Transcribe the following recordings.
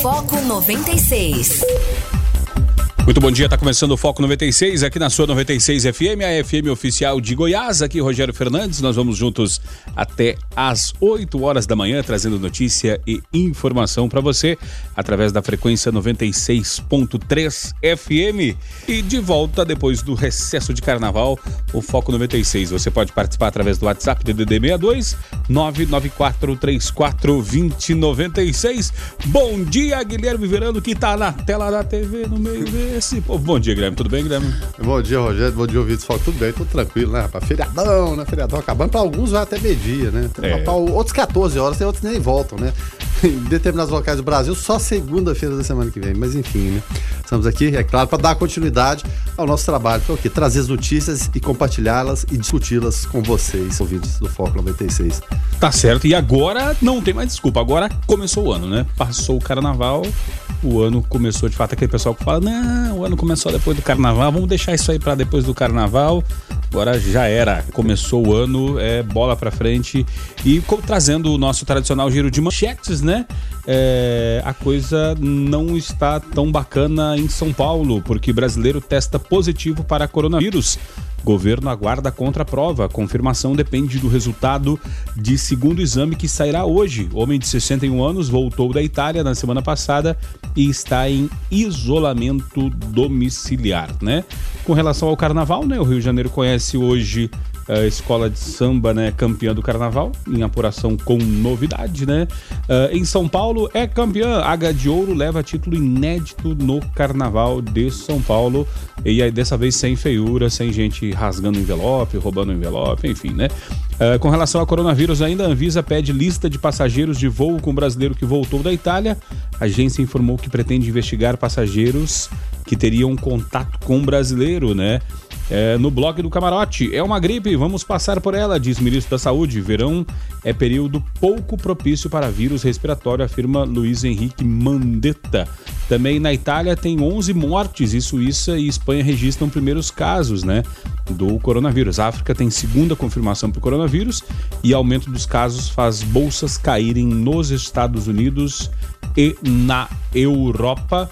Foco 96. Muito bom dia, está começando o Foco 96 aqui na sua 96 FM, a FM oficial de Goiás. Aqui Rogério Fernandes, nós vamos juntos até às 8 horas da manhã, trazendo notícia e informação para você através da frequência 96.3 FM. E de volta depois do recesso de carnaval, o Foco 96. Você pode participar através do WhatsApp DDD 62 99434 2096. Bom dia, Guilherme Verano, que está na tela da TV no meio dele esse povo. Bom dia, Guilherme. Tudo bem, Guilherme? Bom dia, Rogério. Bom dia, ouvintes. Fala, tudo bem, tudo tranquilo, né, rapaz? Feriadão, né? Feriadão acabando. Para alguns vai até meio-dia, né? É. Pra outros 14 horas, tem outros que nem voltam, né? em determinados locais do Brasil só segunda-feira da semana que vem. Mas enfim, né? Estamos aqui, é claro, para dar continuidade ao nosso trabalho, que é o quê? Trazer as notícias e compartilhá-las e discuti-las com vocês, ouvintes do Foco 96. Tá certo. E agora não tem mais desculpa. Agora começou o ano, né? Passou o carnaval, o ano começou de fato aquele pessoal que fala: "Não, o ano começou depois do carnaval, vamos deixar isso aí para depois do carnaval". Agora já era, começou o ano, é bola para frente e trazendo o nosso tradicional giro de manchetes, né? É, a coisa não está tão bacana em São Paulo, porque brasileiro testa positivo para coronavírus. Governo aguarda contra-prova. A confirmação depende do resultado de segundo exame que sairá hoje. Homem de 61 anos voltou da Itália na semana passada e está em isolamento domiciliar, né? Com relação ao carnaval, né? O Rio de Janeiro conhece hoje a escola de samba, né, campeã do carnaval, em apuração com novidade, né? Uh, em São Paulo é campeã. H de Ouro leva título inédito no carnaval de São Paulo. E aí, dessa vez sem feiura, sem gente rasgando envelope, roubando envelope, enfim, né? Uh, com relação ao coronavírus, ainda a Anvisa pede lista de passageiros de voo com brasileiro que voltou da Itália. A agência informou que pretende investigar passageiros que teriam contato com brasileiro, né? É, no blog do camarote. É uma gripe, vamos passar por ela, diz o ministro da Saúde. Verão é período pouco propício para vírus respiratório, afirma Luiz Henrique Mandetta. Também na Itália tem 11 mortes e Suíça e Espanha registram primeiros casos, né, do coronavírus. A África tem segunda confirmação para o coronavírus e aumento dos casos faz bolsas caírem nos Estados Unidos e na Europa.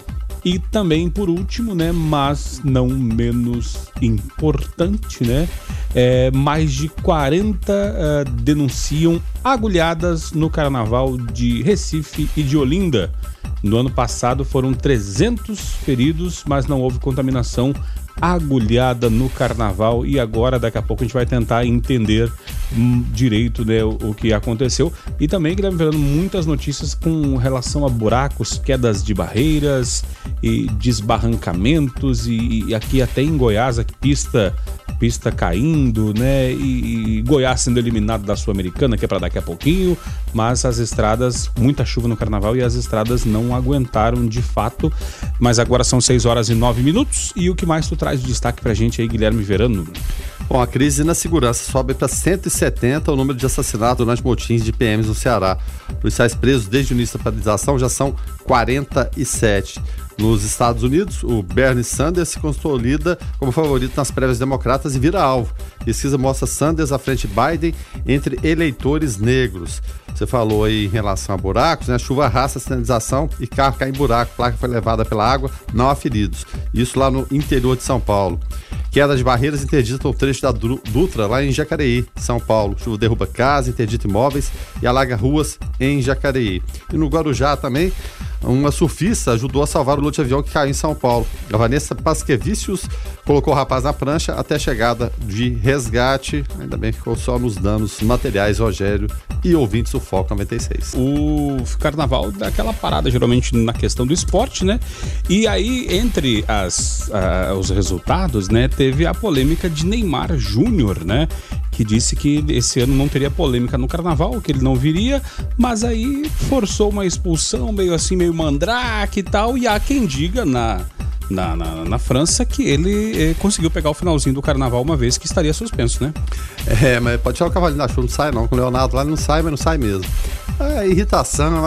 E também, por último, né, mas não menos importante, né, é, mais de 40 uh, denunciam agulhadas no carnaval de Recife e de Olinda. No ano passado foram 300 feridos, mas não houve contaminação agulhada no carnaval. E agora daqui a pouco a gente vai tentar entender hum, direito né, o, o, que aconteceu. E também Guilherme Verano muitas notícias com relação a buracos, quedas de barreiras e desbarrancamentos e, e aqui até em Goiás a pista pista caindo, né? E, e Goiás sendo eliminado da Sul-Americana, que é para daqui a pouquinho, mas as estradas, muita chuva no carnaval e as estradas não aguentaram de fato. Mas agora são 6 horas e 9 minutos e o que mais tu traz de destaque pra gente aí, Guilherme Verano? Bom, a crise na segurança sobe para 170 o número de assassinatos durante motins de PMs no Ceará. Policiais presos desde o início da paralisação já são 47. Nos Estados Unidos, o Bernie Sanders se consolida como favorito nas prévias democratas e vira alvo. Pesquisa mostra Sanders à frente de Biden entre eleitores negros. Você falou aí em relação a buracos, né? Chuva a sinalização e carro cai em buraco. Placa foi levada pela água, não há feridos. Isso lá no interior de São Paulo. Queda de barreiras interdita o trecho da Dutra, lá em Jacareí, São Paulo. Chuva derruba casa, interdita imóveis e alaga ruas em Jacareí. E no Guarujá também, uma surfista ajudou a salvar o lote avião que caiu em São Paulo. A Vanessa Pasquevicius colocou o rapaz na prancha até a chegada de resgate. Ainda bem que ficou só nos danos materiais, Rogério e ouvintes do Foco 96. O carnaval dá aquela parada geralmente na questão do esporte, né? E aí, entre as, uh, os resultados, né, teve a polêmica de Neymar Júnior, né? que disse que esse ano não teria polêmica no carnaval, que ele não viria, mas aí forçou uma expulsão meio assim, meio mandrake e tal, e há quem diga na na, na, na, França que ele eh, conseguiu pegar o finalzinho do carnaval uma vez que estaria suspenso, né? É, mas pode tirar o cavalinho da chuva, não sai não. Com o Leonardo lá não sai, mas não sai mesmo. É irritação.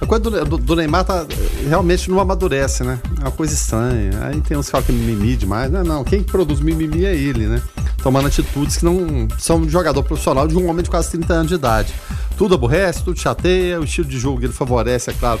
A coisa do, do, do, Neymar tá, realmente não amadurece, né? É uma coisa estranha. Aí tem uns que falam que é mimimi demais. Não, não. Quem produz mimimi é ele, né? Tomando atitudes que não são de jogador profissional de um homem de quase 30 anos de idade. Tudo aborrece, tudo chateia, o estilo de jogo que ele favorece, é claro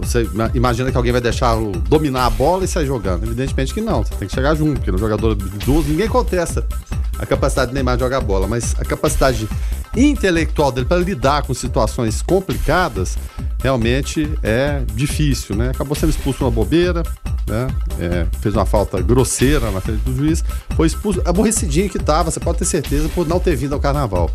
Você imagina que alguém vai deixar dominar a bola e sair jogando. Evidentemente que não, você tem que chegar junto, porque no jogador habilidoso ninguém contesta a capacidade de Neymar de jogar bola, mas a capacidade intelectual dele para lidar com situações complicadas realmente é difícil, né? Acabou sendo expulso uma bobeira, né? É, fez uma falta grosseira na frente do juiz, foi expulso, aborrecidinho que estava, você pode ter certeza, por não ter vindo ao carnaval.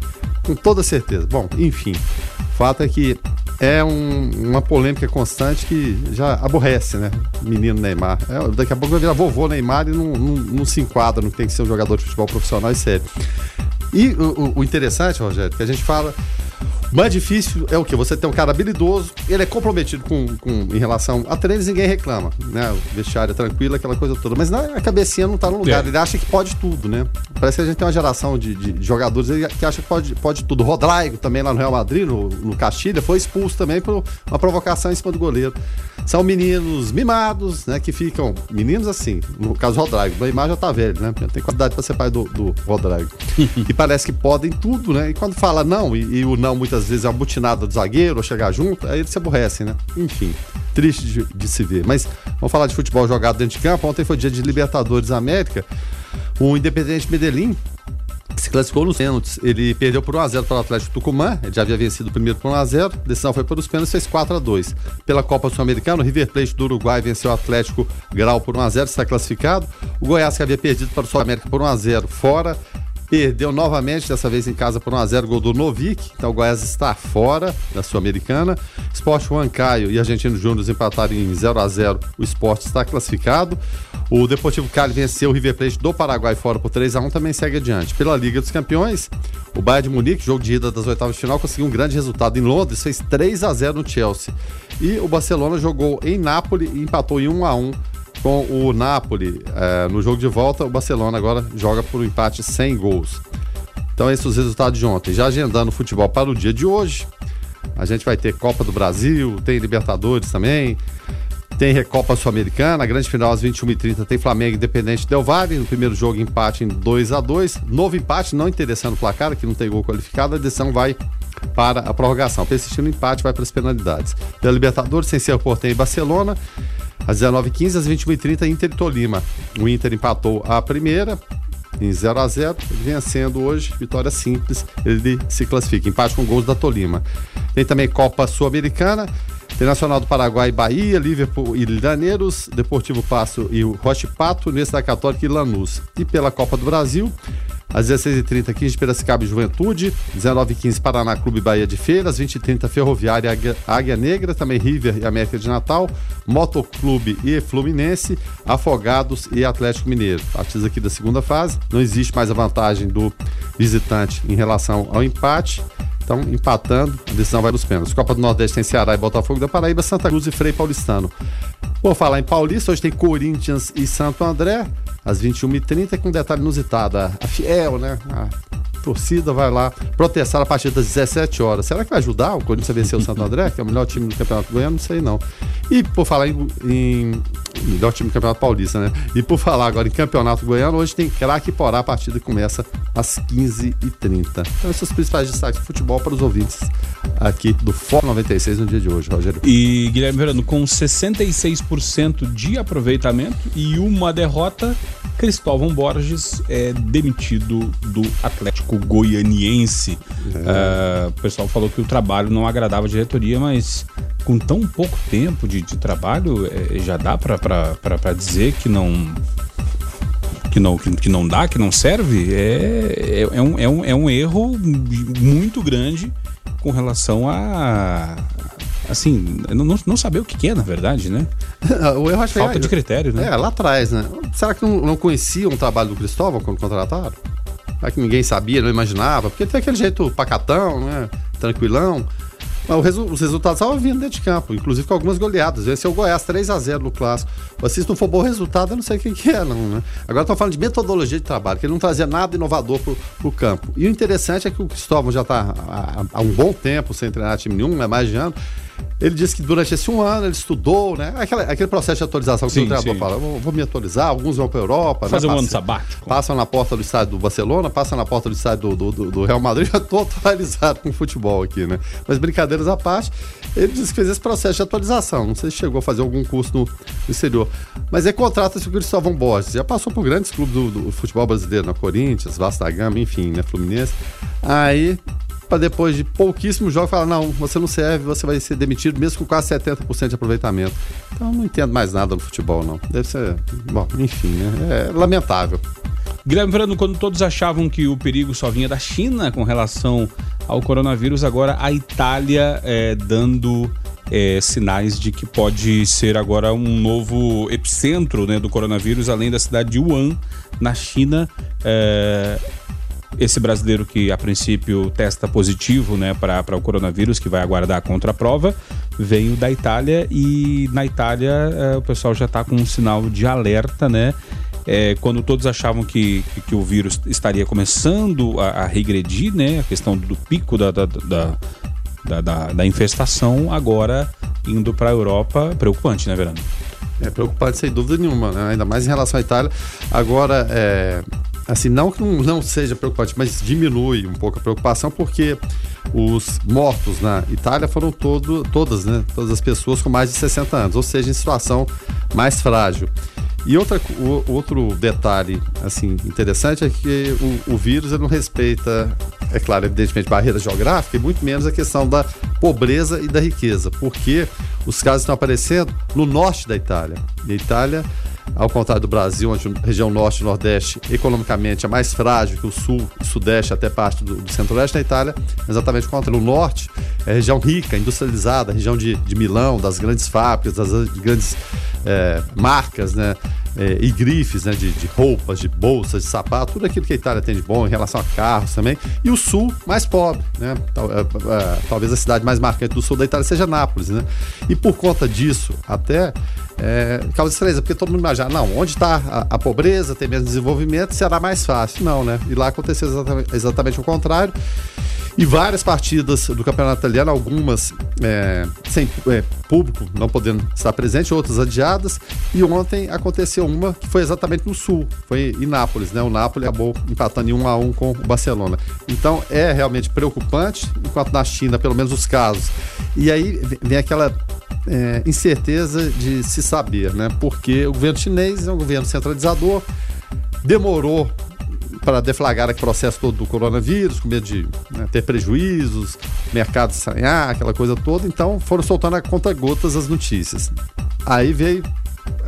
Com toda certeza. Bom, enfim, o fato é que é um, uma polêmica constante que já aborrece, né? Menino Neymar. É, daqui a pouco vai virar vovô Neymar e não, não, não se enquadra no que tem que ser um jogador de futebol profissional e sério. E o, o interessante, Rogério, que a gente fala o mais difícil é o que? Você tem um cara habilidoso, ele é comprometido com, com em relação a treinos, ninguém reclama, né? O vestiário é tranquilo, aquela coisa toda. Mas na, a cabecinha não tá no lugar, é. ele acha que pode tudo, né? Parece que a gente tem uma geração de, de, de jogadores que acha que pode, pode tudo. Rodrigo também lá no Real Madrid, no, no Castilha, foi expulso também por uma provocação em cima do goleiro. São meninos mimados, né? Que ficam. Meninos assim, no caso Rodrigo, o Neymar já tá velho, né? Tem qualidade para ser pai do, do Rodrigo. e parece que podem tudo, né? E quando fala não, e, e o não muitas vezes é uma butinada do zagueiro ou chegar junto, aí eles se aborrecem, né? Enfim, triste de, de se ver. Mas vamos falar de futebol jogado dentro de campo. Ontem foi dia de Libertadores América. O Independente Medellín se classificou nos pênaltis. Ele perdeu por 1x0 para o Atlético Tucumã, ele já havia vencido o primeiro por 1x0, a decisão foi para os pênaltis, fez 4x2. Pela Copa Sul-Americana, o River Plate do Uruguai venceu o Atlético Grau por 1x0, está classificado. O Goiás, que havia perdido para o Sul-América por 1x0 fora, perdeu novamente, dessa vez em casa por 1x0, gol do Novik. Então o Goiás está fora da Sul-Americana. Esporte Huancaio e Argentino Júnior empataram em 0x0. O esporte está classificado. O Deportivo Cali venceu o River Plate do Paraguai fora por 3 a 1 também segue adiante. Pela Liga dos Campeões, o Bayern de Munique, jogo de ida das oitavas de final, conseguiu um grande resultado em Londres, fez 3 a 0 no Chelsea. E o Barcelona jogou em Nápoles e empatou em 1 a 1 com o Napoli. É, no jogo de volta, o Barcelona agora joga por um empate sem gols. Então, esses os resultados de ontem. Já agendando o futebol para o dia de hoje. A gente vai ter Copa do Brasil, tem Libertadores também. Tem Recopa Sul-Americana, grande final às 21h30 tem Flamengo Independente Del Valle. No primeiro jogo, empate em 2 a 2 Novo empate, não interessando o placar, que não tem gol qualificado, a decisão vai para a prorrogação. Persistindo o empate, vai para as penalidades. Pela Libertadores, sem ser Portem e Barcelona. Às 19h15, às 21h30, Inter e Tolima. O Inter empatou a primeira, em 0 a 0 vencendo hoje, vitória simples, ele se classifica, empate com gols da Tolima. Tem também Copa Sul-Americana, Internacional do Paraguai, Bahia, Liverpool e Lidaneiros, Deportivo Passo e Roche Pato, Universidade Católica e Lanús. E pela Copa do Brasil, às 16h30, 15 de Piracicaba e Juventude, 19h15 Paraná Clube Bahia de Feira, às 20h30 Ferroviária Águia, Águia Negra, também River e América de Natal, Motoclube e Fluminense, Afogados e Atlético Mineiro. Partidos aqui da segunda fase, não existe mais a vantagem do visitante em relação ao empate. Então, empatando, a decisão vai nos pênaltis. Copa do Nordeste tem Ceará e Botafogo da Paraíba, Santa Cruz e Frei Paulistano. Vou falar em Paulista, hoje tem Corinthians e Santo André, às 21h30, com um detalhe inusitado. A Fiel, né? A torcida vai lá protestar a partir das 17 horas. Será que vai ajudar o Corinthians a vencer o Santo André, que é o melhor time do Campeonato Goiano? Não sei não. E por falar em, em melhor time do Campeonato Paulista, né? E por falar agora em Campeonato Goiano, hoje tem craque Porá, a partida começa às 15h30. Então, esses são os principais destaques do futebol para os ouvintes aqui do Fórum 96 no dia de hoje, Rogério. E Guilherme Verano, com 66% de aproveitamento e uma derrota, Cristóvão Borges é demitido do Atlético Goianiense. É. Uh, o pessoal falou que o trabalho não agradava a diretoria, mas com tão pouco tempo de, de trabalho, é, já dá para dizer que não que não, que, não dá, que não serve, é, é, é, um, é, um, é um erro muito grande com relação a. Assim, não, não saber o que é, na verdade, né? o erro acho Falta que é, de critério, né? É, lá atrás, né? Será que não, não conheciam o trabalho do Cristóvão quando contrataram? Que ninguém sabia, não imaginava? Porque tem aquele jeito pacatão, né? Tranquilão. Mas resu os resultados estavam vindo dentro de campo, inclusive com algumas goleadas. Venceu o Goiás 3 a 0 no clássico. Mas se não for bom resultado, eu não sei o que, é, não, né? Agora estão falando de metodologia de trabalho, que ele não trazia nada inovador pro, pro campo. E o interessante é que o Cristóvão já está há, há, um bom tempo sem treinar time nenhum, é mais de ano. Ele disse que durante esse um ano ele estudou, né? Aquela, aquele processo de atualização que sim, o treinador fala, vou, vou, me atualizar, alguns vão para a Europa. Né? Fazer né? um ano sabático. Passam na porta do estádio do Barcelona, passam na porta do estádio do, do, do Real Madrid, já estou atualizado com o futebol aqui, né? Mas brincadeiras à parte, Ele disse que fez esse processo de atualização. Não sei se chegou a fazer algum curso no, no exterior. Mas é contrata-se o Cristóvão Borges. Já passou por grandes clubes do, do futebol brasileiro, na Corinthians, Vasco da Gama, enfim, né? Fluminense. Aí para depois de pouquíssimos jogos falar, não, você não serve, você vai ser demitido mesmo com quase 70% de aproveitamento. Então não entendo mais nada no futebol, não. Deve ser, bom, enfim, né? É lamentável. Verano, quando todos achavam que o perigo só vinha da China com relação ao coronavírus, agora a Itália é, dando é, sinais de que pode ser agora um novo epicentro né, do coronavírus, além da cidade de Wuhan, na China. É, esse brasileiro que a princípio testa positivo né, para o coronavírus, que vai aguardar a contraprova, veio da Itália e na Itália é, o pessoal já está com um sinal de alerta, né? É, quando todos achavam que, que, que, o vírus estaria começando a, a, regredir, né? A questão do pico da, da, da, da, da, da infestação, agora indo para a Europa, preocupante, né, Verano? É preocupante sem dúvida nenhuma, né? ainda mais em relação à Itália. Agora, é, assim, não que não, seja preocupante, mas diminui um pouco a preocupação, porque os mortos na Itália foram todo, todas, né? Todas as pessoas com mais de 60 anos, ou seja, em situação mais frágil. E outra, o, outro detalhe assim interessante é que o, o vírus não respeita, é claro, evidentemente, barreira geográfica e muito menos a questão da pobreza e da riqueza, porque os casos estão aparecendo no norte da Itália. E a Itália ao contrário do Brasil, onde a região norte e nordeste economicamente é mais frágil que o sul e sudeste, até parte do, do centro-oeste da Itália, exatamente o contrário. O norte é região rica, industrializada, região de, de Milão, das grandes fábricas, das grandes é, marcas, né? É, e grifes né, de, de, roupas, de bolsas, de sapato, tudo aquilo que a Itália tem de bom em relação a carros também. E o sul mais pobre, né? É, é, talvez a cidade mais marcante do sul da Itália seja Nápoles, né? E por conta disso, até é, causa estranheza, porque todo mundo imagina, não, onde está a, a, pobreza, tem menos desenvolvimento, será mais fácil. Não, né? E lá aconteceu exatamente, exatamente o contrário. E várias partidas do campeonato italiano, algumas é, sem é, público, não podendo estar presente, outras adiadas. E ontem aconteceu uma que foi exatamente no sul, foi em Nápoles, né? O Nápoles acabou empatando em 1 a 1 com o Barcelona. Então é realmente preocupante, enquanto na China, pelo menos os casos. E aí vem aquela é, incerteza de se saber, né? Porque o governo chinês é um governo centralizador, demorou para deflagrar aquele processo todo do coronavírus, com medo de né, ter prejuízos, mercado sanhar, aquela coisa toda. Então foram soltando a conta gotas as notícias. Aí veio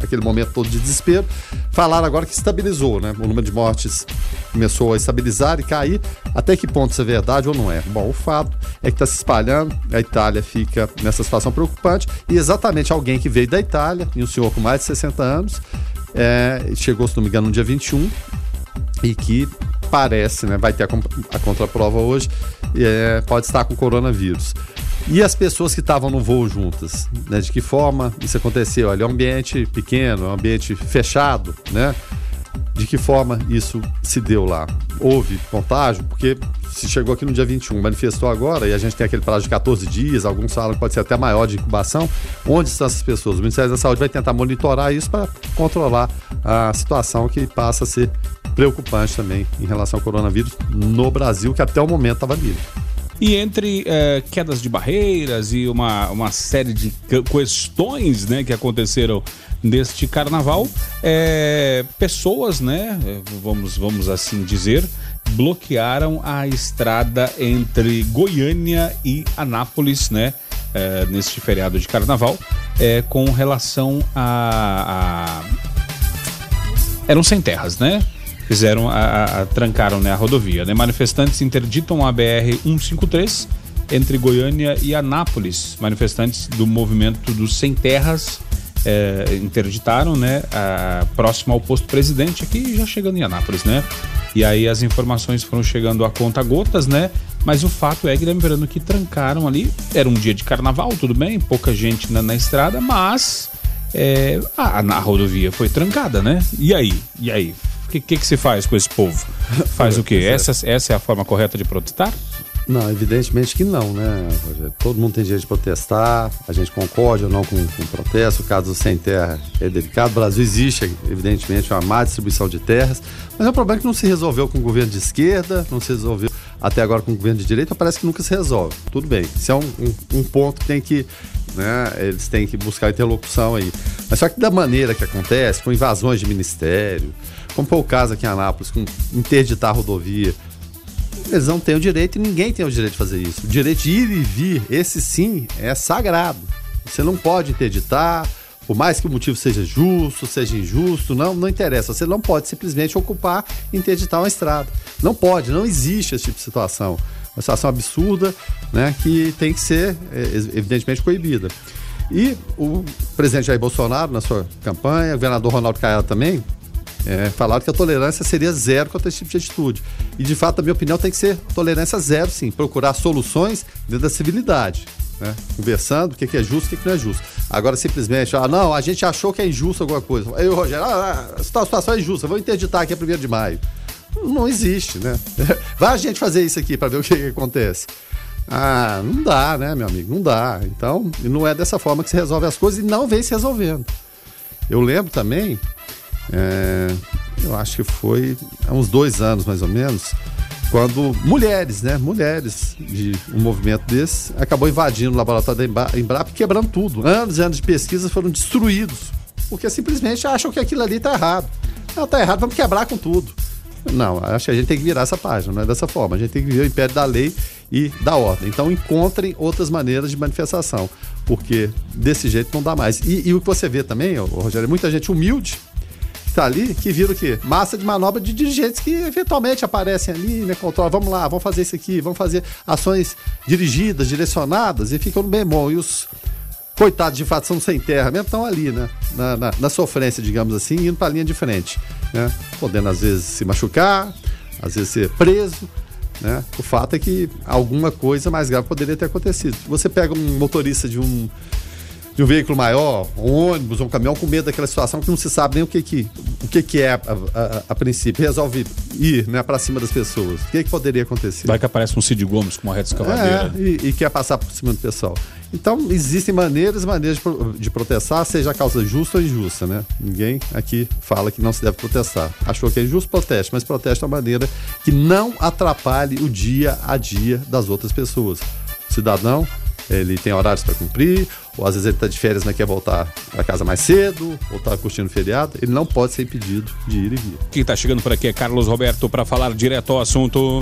aquele momento todo de desespero. Falaram agora que estabilizou, né? O número de mortes começou a estabilizar e cair. Até que ponto isso é verdade ou não é? Bom, o fato é que está se espalhando, a Itália fica nessa situação preocupante e exatamente alguém que veio da Itália, e um senhor com mais de 60 anos, é, chegou, se não me engano, no dia 21 e que parece, né, vai ter a, a contraprova hoje, é, pode estar com coronavírus. E as pessoas que estavam no voo juntas, né? De que forma isso aconteceu? Ali é um ambiente pequeno, é um ambiente fechado, né? De que forma isso se deu lá? Houve contágio? Porque se chegou aqui no dia 21, manifestou agora, e a gente tem aquele prazo de 14 dias, alguns que pode ser até maior de incubação. Onde estão essas pessoas? O Ministério da Saúde vai tentar monitorar isso para controlar a situação que passa a ser preocupante também em relação ao coronavírus no Brasil, que até o momento estava livre. E entre é, quedas de barreiras e uma, uma série de questões né, que aconteceram neste carnaval, é, pessoas, né, vamos, vamos assim dizer, bloquearam a estrada entre Goiânia e Anápolis, né? É, neste feriado de carnaval, é, com relação a, a. Eram sem terras, né? Fizeram a, a, trancaram né, a rodovia. Né? Manifestantes interditam a BR 153 entre Goiânia e Anápolis. Manifestantes do movimento dos Sem Terras é, interditaram, né, a, próximo ao posto presidente, aqui já chegando em Anápolis, né? E aí as informações foram chegando a conta gotas, né? Mas o fato é que lembrando que trancaram ali, era um dia de carnaval, tudo bem, pouca gente na, na estrada, mas é, a, a rodovia foi trancada, né? E aí? E aí? O que, que, que, se faz com esse povo? Faz o quê? Essa, essa é a forma correta de protestar? Não, evidentemente que não, né, Rogério? Todo mundo tem direito de protestar, a gente concorde ou não com, com o protesto, o caso do sem terra é delicado. O Brasil existe, evidentemente, uma má distribuição de terras, mas é um problema que não se resolveu com o governo de esquerda, não se resolveu até agora com o governo de direita, parece que nunca se resolve. Tudo bem, isso é um, um, um ponto que tem que, né, eles têm que buscar interlocução aí. Mas só que da maneira que acontece, com invasões de ministério, como foi o caso aqui em Anápolis, com interditar a rodovia, eles não têm o direito e ninguém tem o direito de fazer isso. O direito de ir e vir, esse sim, é sagrado. Você não pode interditar, por mais que o motivo seja justo, seja injusto, não, não interessa. Você não pode simplesmente ocupar e interditar uma estrada. Não pode, não existe esse tipo de situação. Uma situação absurda, né, que tem que ser, é, evidentemente, coibida. E o presidente Jair Bolsonaro, na sua campanha, o governador Ronaldo Caiado também, é, falaram que a tolerância seria zero contra esse tipo de atitude. E, de fato, a minha opinião tem que ser tolerância zero, sim. Procurar soluções dentro da civilidade. Né? Conversando o que, é justo e o que não é justo. Agora, simplesmente, ah, não, a gente achou que é injusto alguma coisa. Aí o Rogério, ah, a situação é injusta, vou interditar aqui a 1 de maio. Não existe, né? Vai a gente fazer isso aqui para ver o que, que acontece. Ah, não dá, né, meu amigo? Não dá. Então, não é dessa forma que se resolve as coisas e não vem se resolvendo. Eu lembro também é, eu acho que foi há uns dois anos mais ou menos, quando mulheres, né, mulheres de um movimento desse, acabou invadindo o laboratório da Embrapa e quebrando tudo. Anos e anos de pesquisa foram destruídos, porque simplesmente acham que aquilo ali está errado. Não, está errado, vamos quebrar com tudo. Não, acho que a gente tem que virar essa página, não é dessa forma. A gente tem que viver o império da lei e da ordem. Então encontrem outras maneiras de manifestação, porque desse jeito não dá mais. E, e o que você vê também, Rogério, é muita gente humilde tá ali, que vira o quê? Massa de manobra de dirigentes que eventualmente aparecem ali, né? Controla, vamos lá, vamos fazer isso aqui, vamos fazer ações dirigidas, direcionadas e ficam no bem bom. E os coitados de fato são sem terra mesmo estão ali, né? Na, na, na, sofrência, digamos assim, indo para a linha de frente, né? Podendo às vezes se machucar, às vezes ser preso. Né? O fato é que alguma coisa mais grave poderia ter acontecido. Você pega um motorista de um de um veículo maior, um ônibus, um caminhão, com medo daquela situação que não se sabe nem o que, que, o que, que é a, a, a princípio. Resolve ir né, para cima das pessoas. O que, que poderia acontecer? Vai que aparece um Cid Gomes com uma reta escavadeira. É, e, e quer passar por cima do pessoal. Então, existem maneiras maneiras de, de protestar, seja a causa justa ou injusta, né? Ninguém aqui fala que não se deve protestar. Achou que é injusto, proteste, mas proteste de uma maneira que não atrapalhe o dia a dia das outras pessoas. cidadão ele tem horários para cumprir, ou às vezes ele está de férias, mas quer voltar para casa mais cedo, ou está curtindo o feriado, ele não pode ser impedido de ir e vir. Quem está chegando por aqui é Carlos Roberto para falar direto ao assunto.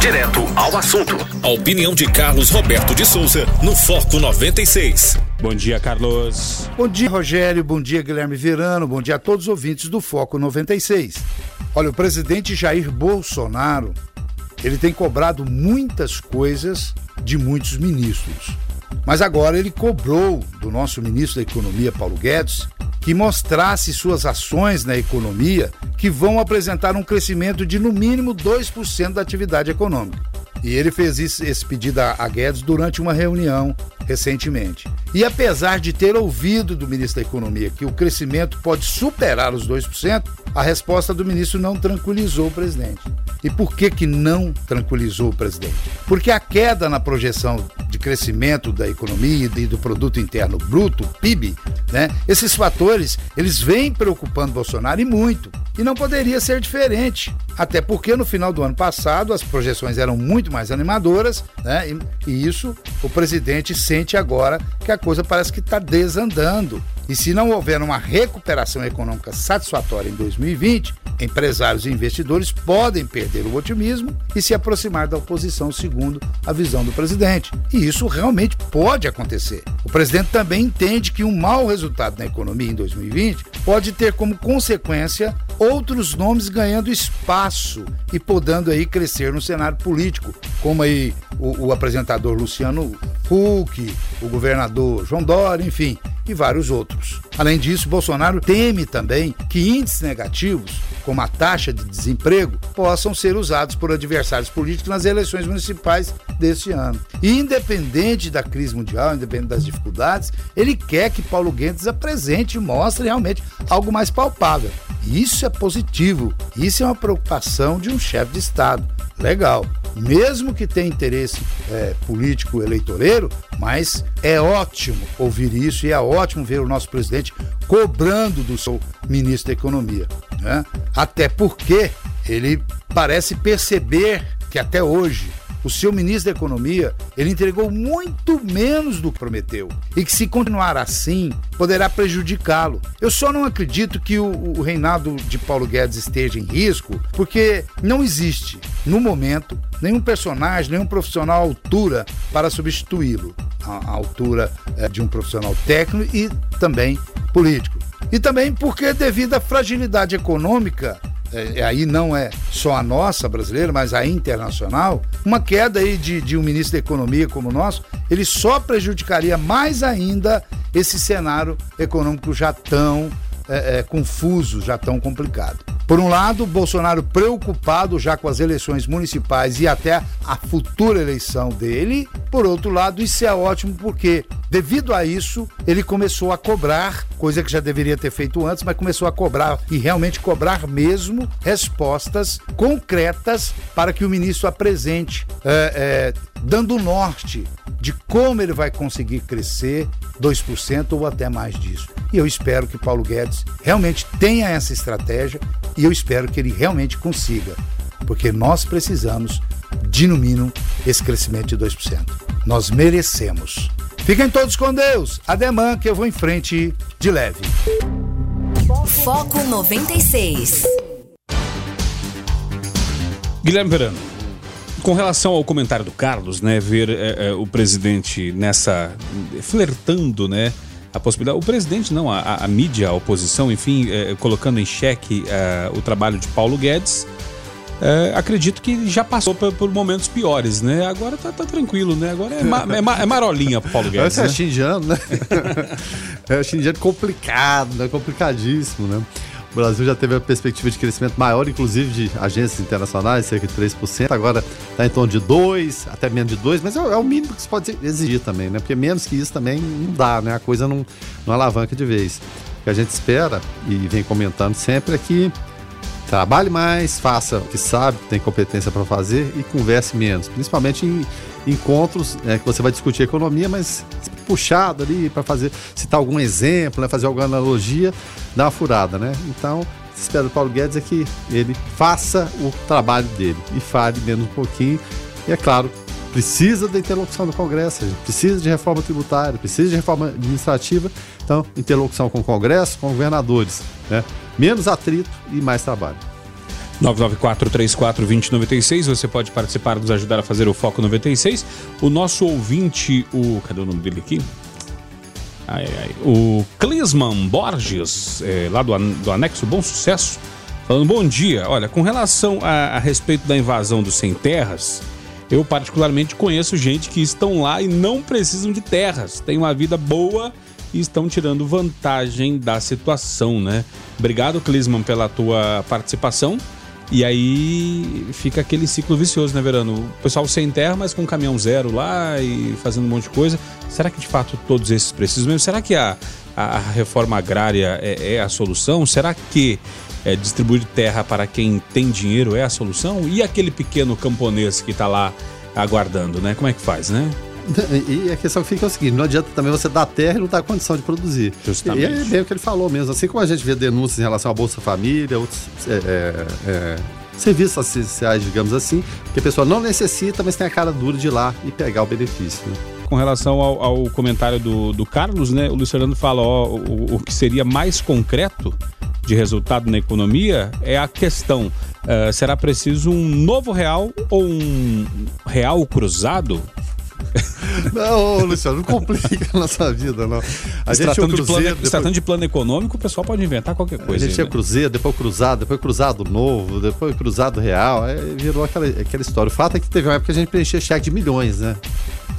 Direto ao assunto. A opinião de Carlos Roberto de Souza no Foco 96. Bom dia, Carlos. Bom dia, Rogério. Bom dia, Guilherme Verano. Bom dia a todos os ouvintes do Foco 96. Olha, o presidente Jair Bolsonaro, ele tem cobrado muitas coisas de muitos ministros. Mas agora ele cobrou do nosso ministro da Economia, Paulo Guedes, que mostrasse suas ações na economia que vão apresentar um crescimento de no mínimo 2% da atividade econômica. E ele fez esse pedido a, Guedes durante uma reunião recentemente. E apesar de ter ouvido do ministro da Economia que o crescimento pode superar os 2%, a resposta do ministro não tranquilizou o presidente. E por que que não tranquilizou o presidente? Porque a queda na projeção de crescimento da economia e do produto interno bruto, PIB, né? Esses fatores, eles vêm preocupando Bolsonaro e muito. E não poderia ser diferente. Até porque no final do ano passado as projeções eram muito mais animadoras, né? E, e isso o presidente sente agora que a coisa parece que está desandando. E se não houver uma recuperação econômica satisfatória em 2020, empresários e investidores podem perder o otimismo e se aproximar da oposição, segundo a visão do presidente. E isso realmente pode acontecer. O presidente também entende que um mau resultado na economia em 2020 pode ter como consequência outros nomes ganhando espaço e podendo aí crescer no cenário político, como aí o, o apresentador Luciano Huck, o governador João Dória, enfim e vários outros. Além disso, Bolsonaro teme também que índices negativos, como a taxa de desemprego, possam ser usados por adversários políticos nas eleições municipais deste ano. E independente da crise mundial, independente das dificuldades, ele quer que Paulo Guedes apresente e mostre realmente algo mais palpável. Isso é positivo. Isso é uma preocupação de um chefe de Estado. Legal. Mesmo que tenha interesse é, político eleitoreiro, mas é ótimo ouvir isso e é ótimo ver o nosso presidente cobrando do seu ministro da Economia. Né? Até porque ele parece perceber que até hoje o seu ministro da Economia, ele entregou muito menos do que prometeu. E que se continuar assim, poderá prejudicá-lo. Eu só não acredito que o, o reinado de Paulo Guedes esteja em risco, porque não existe, no momento, nenhum personagem, nenhum profissional à altura para substituí-lo. À altura é, de um profissional técnico e também político. E também porque, devido à fragilidade econômica é, aí não é só a nossa brasileira, mas a internacional, uma queda aí de, de um ministro da Economia como o nosso, ele só prejudicaria mais ainda esse cenário econômico já tão é, é, confuso, já tão complicado. Por um lado, Bolsonaro preocupado já com as eleições municipais e até a futura eleição dele. Por outro lado, isso é ótimo porque, devido a isso, ele começou a cobrar, coisa que já deveria ter feito antes, mas começou a cobrar e realmente cobrar mesmo respostas concretas para que o ministro apresente, é, é, dando norte de como ele vai conseguir crescer 2% ou até mais disso. E eu espero que Paulo Guedes realmente tenha essa estratégia e eu espero que ele realmente consiga, porque nós precisamos de, no mínimo, esse crescimento de 2%. Nós merecemos. Fiquem todos com Deus. Ademã que eu vou em frente de leve. Foco 96. Guilherme Verano, com relação ao comentário do Carlos, né, ver é, é, o presidente nessa flertando, né, a possibilidade. O presidente, não, a, a mídia, a oposição, enfim, é, colocando em xeque é, o trabalho de Paulo Guedes. É, acredito que já passou por, por, momentos piores, né? Agora tá, tá tranquilo, né? Agora é, ma, é, ma, é marolinha pro Paulo Guedes. Esse é né? xindiano, né? é xindiano complicado, né? Complicadíssimo, né? O Brasil já teve a perspectiva de crescimento maior, inclusive de agências internacionais, cerca de 3%. Agora está em torno de 2%, até menos de 2%, mas é, é, o mínimo que se pode exigir também, né? Porque menos que isso também não dá, né? A coisa não, não alavanca de vez. O que a gente espera, e vem comentando sempre, é que trabalhe mais, faça o que sabe, tem competência para fazer e converse menos. Principalmente em encontros é, que você vai discutir economia, mas puxado ali para fazer, citar algum exemplo, né, fazer alguma analogia, dá uma furada, né? Então, se espera do Paulo Guedes é que ele faça o trabalho dele e fale menos um pouquinho. E é claro, precisa da interlocução do Congresso, precisa de reforma tributária, precisa de reforma administrativa. Então, interlocução com o Congresso, com governadores, né? Menos atrito e mais trabalho. 994-34-2096. Você pode participar, nos ajudar a fazer o Foco 96. O nosso ouvinte, o. Cadê o nome dele aqui? Ai, ai, o Clisman Borges, é, lá do, do Anexo Bom Sucesso, falando: bom dia. Olha, com relação a, a respeito da invasão dos sem terras. Eu, particularmente, conheço gente que estão lá e não precisam de terras, têm uma vida boa e estão tirando vantagem da situação, né? Obrigado, Clisman, pela tua participação. E aí fica aquele ciclo vicioso, né, Verano? O pessoal sem terra, mas com caminhão zero lá e fazendo um monte de coisa. Será que de fato todos esses precisam mesmo? Será que a, a reforma agrária é, é, a solução? Será que é, distribuir terra para quem tem dinheiro é a solução? E aquele pequeno camponês que está lá aguardando, né? Como é que faz, né? E a questão que fica é o seguinte: não adianta também você dar terra e não dar condição de produzir. Justamente. E é bem o que ele falou mesmo. Assim como a gente vê denúncias em relação à Bolsa Família, outros é, é, é, serviços assistenciais, digamos assim, que a pessoa não necessita, mas tem a cara dura de ir lá e pegar o benefício. Né? Com relação ao, ao, comentário do, do Carlos, né, o Luiz Fernando fala: ó, o, o que seria mais concreto de resultado na economia é a questão: uh, será preciso um novo real ou um real cruzado? Não, Luciano, não complica a nossa vida, não. A se gente tratando, cruzeiro, de plano, depois... tratando de plano econômico, o pessoal pode inventar qualquer coisa. A gente tinha né? cruzeiro, depois cruzado, depois cruzado novo, depois cruzado real. Aí virou aquela, aquela história. O fato é que teve uma época que a gente preenchia cheque de milhões, né?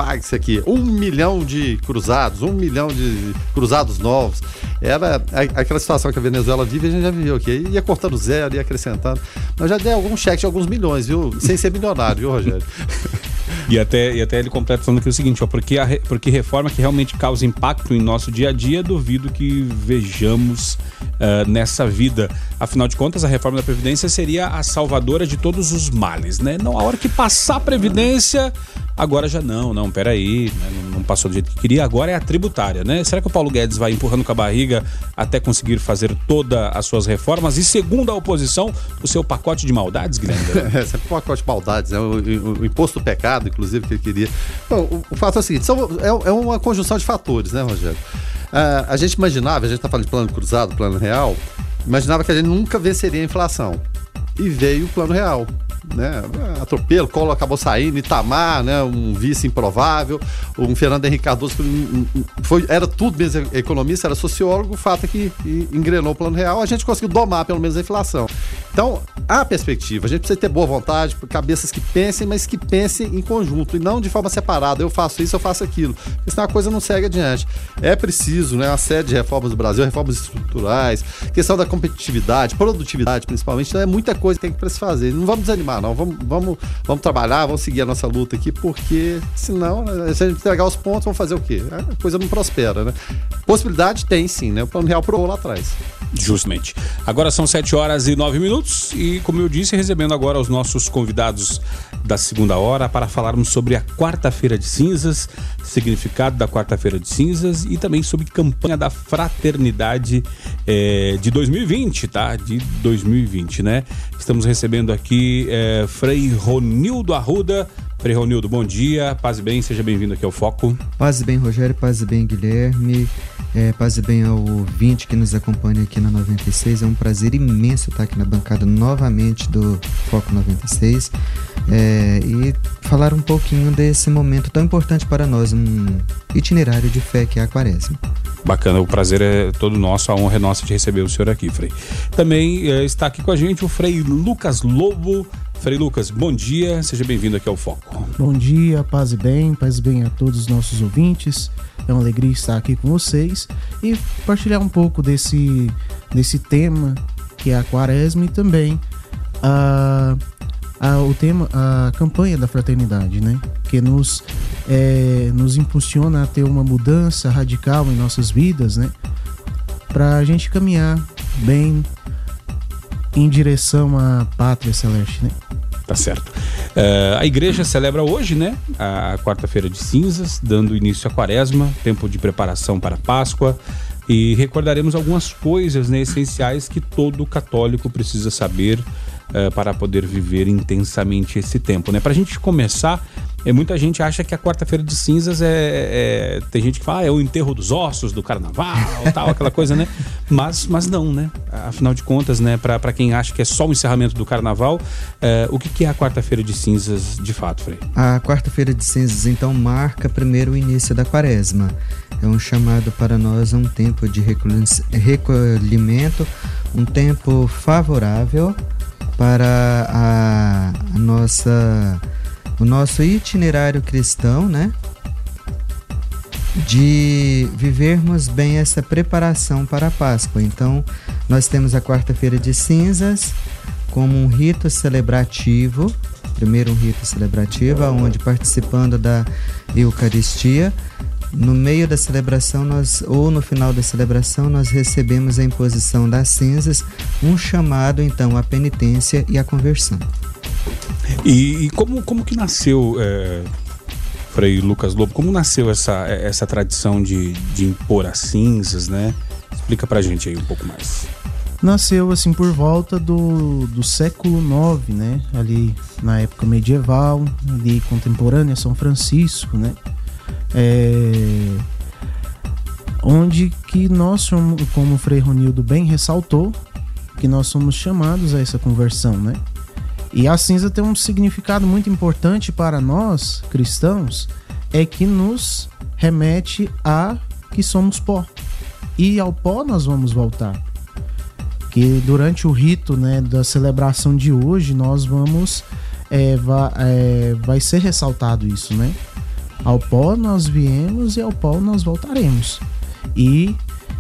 Pague isso aqui. Um milhão de cruzados, um milhão de cruzados novos. Era aquela situação que a Venezuela vive, a gente já viveu aqui. Ia cortando zero, ia acrescentando. Mas já dei algum cheque de alguns milhões, viu? Sem ser milionário, viu, Rogério? E até, e até ele completa falando aqui o seguinte, ó, porque, a, porque reforma que realmente causa impacto em nosso dia a dia, duvido que vejamos uh, nessa vida. Afinal de contas, a reforma da Previdência seria a salvadora de todos os males, né? Não, a hora que passar a Previdência, agora já não, não, peraí, né? não, passou do jeito que queria, agora é a tributária, né? Será que o Paulo Guedes vai empurrando com a barriga até conseguir fazer todas as suas reformas? E segundo a oposição, o seu pacote de maldades, Guilherme? é, sempre um pacote de maldades, né? O, o, o, imposto do pecado, inclusive, que ele queria. Bom, o, o fato é o seguinte, são, é, é, uma conjunção de fatores, né, Rogério? Uh, a gente imaginava, a gente está falando de plano cruzado, plano real, imaginava que a gente nunca venceria a inflação. E veio o plano real né? Atropelo, Collor acabou saindo, Itamar, né? Um vice improvável, um Fernando Henrique Cardoso foi, era tudo mesmo economista, era sociólogo, o fato é que engrenou o plano real, a gente conseguiu domar pelo menos a inflação. Então, há perspectiva, a gente precisa ter boa vontade, cabeças que pensem, mas que pensem em conjunto e não de forma separada. Eu faço isso, eu faço aquilo. Senão a coisa não segue adiante. É preciso, né? Uma série de reformas do Brasil, reformas estruturais, questão da competitividade, produtividade principalmente, então é muita coisa que tem que se fazer. Não vamos desanimar não. Vamos, vamos, vamos trabalhar, vamos seguir a nossa luta aqui, porque senão, se a gente entregar os pontos, vamos fazer o quê? A coisa não prospera, né? Possibilidade tem sim, né? O plano real provou lá atrás. Justamente. Agora são 7 horas e 9 minutos e, como eu disse, recebendo agora os nossos convidados da segunda hora para falarmos sobre a quarta-feira de cinzas, significado da quarta-feira de cinzas e também sobre campanha da fraternidade é, de 2020, tá? De 2020, né? Estamos recebendo aqui é, Frei Ronildo Arruda. Frei Ronildo, bom dia, paz e bem, seja bem-vindo aqui ao Foco. Paz e bem, Rogério, paz e bem, Guilherme. É, paz e bem ao ouvinte que nos acompanha aqui na 96. É um prazer imenso estar aqui na bancada novamente do Foco 96 é, e falar um pouquinho desse momento tão importante para nós, um itinerário de fé que é a Quaresma. Bacana, o prazer é todo nosso, a honra é nossa de receber o senhor aqui, Frei. Também é, está aqui com a gente o Frei Lucas Lobo. Frei Lucas, bom dia, seja bem-vindo aqui ao Foco. Bom dia, paz e bem, paz e bem a todos os nossos ouvintes. É uma alegria estar aqui com vocês e partilhar um pouco desse, desse tema que é a quaresma e também a, a, o tema, a campanha da fraternidade, né? Que nos, é, nos impulsiona a ter uma mudança radical em nossas vidas, né? Para a gente caminhar bem em direção à pátria celeste, né? Tá certo. Uh, a igreja celebra hoje, né? A quarta-feira de cinzas, dando início à quaresma, tempo de preparação para a Páscoa. E recordaremos algumas coisas né, essenciais que todo católico precisa saber uh, para poder viver intensamente esse tempo. Né? Para a gente começar, é, muita gente acha que a quarta-feira de cinzas é, é, Tem gente que fala, ah, é o enterro dos ossos do carnaval, tal, aquela coisa, né? Mas, mas não, né? Afinal de contas, né, para quem acha que é só o encerramento do carnaval, é, o que, que é a quarta-feira de cinzas de fato, Frei? A quarta-feira de cinzas, então, marca primeiro o início da quaresma. É um chamado para nós a um tempo de recolhimento, um tempo favorável para a, a nossa o nosso itinerário cristão, né? De vivermos bem essa preparação para a Páscoa. Então, nós temos a quarta-feira de cinzas como um rito celebrativo, primeiro um rito celebrativo, onde participando da Eucaristia, no meio da celebração nós ou no final da celebração nós recebemos a imposição das cinzas, um chamado então à penitência e à conversão. E, e como, como que nasceu, é, Frei Lucas Lobo, como nasceu essa, essa tradição de, de impor as cinzas, né? Explica pra gente aí um pouco mais. Nasceu assim por volta do, do século IX, né? Ali na época medieval, ali contemporânea, São Francisco, né? É, onde que nós como o Frei Ronildo bem ressaltou, que nós somos chamados a essa conversão, né? E a cinza tem um significado muito importante para nós, cristãos, é que nos remete a que somos pó. E ao pó nós vamos voltar. Que durante o rito né, da celebração de hoje, nós vamos. É, vai, é, vai ser ressaltado isso, né? Ao pó nós viemos e ao pó nós voltaremos. E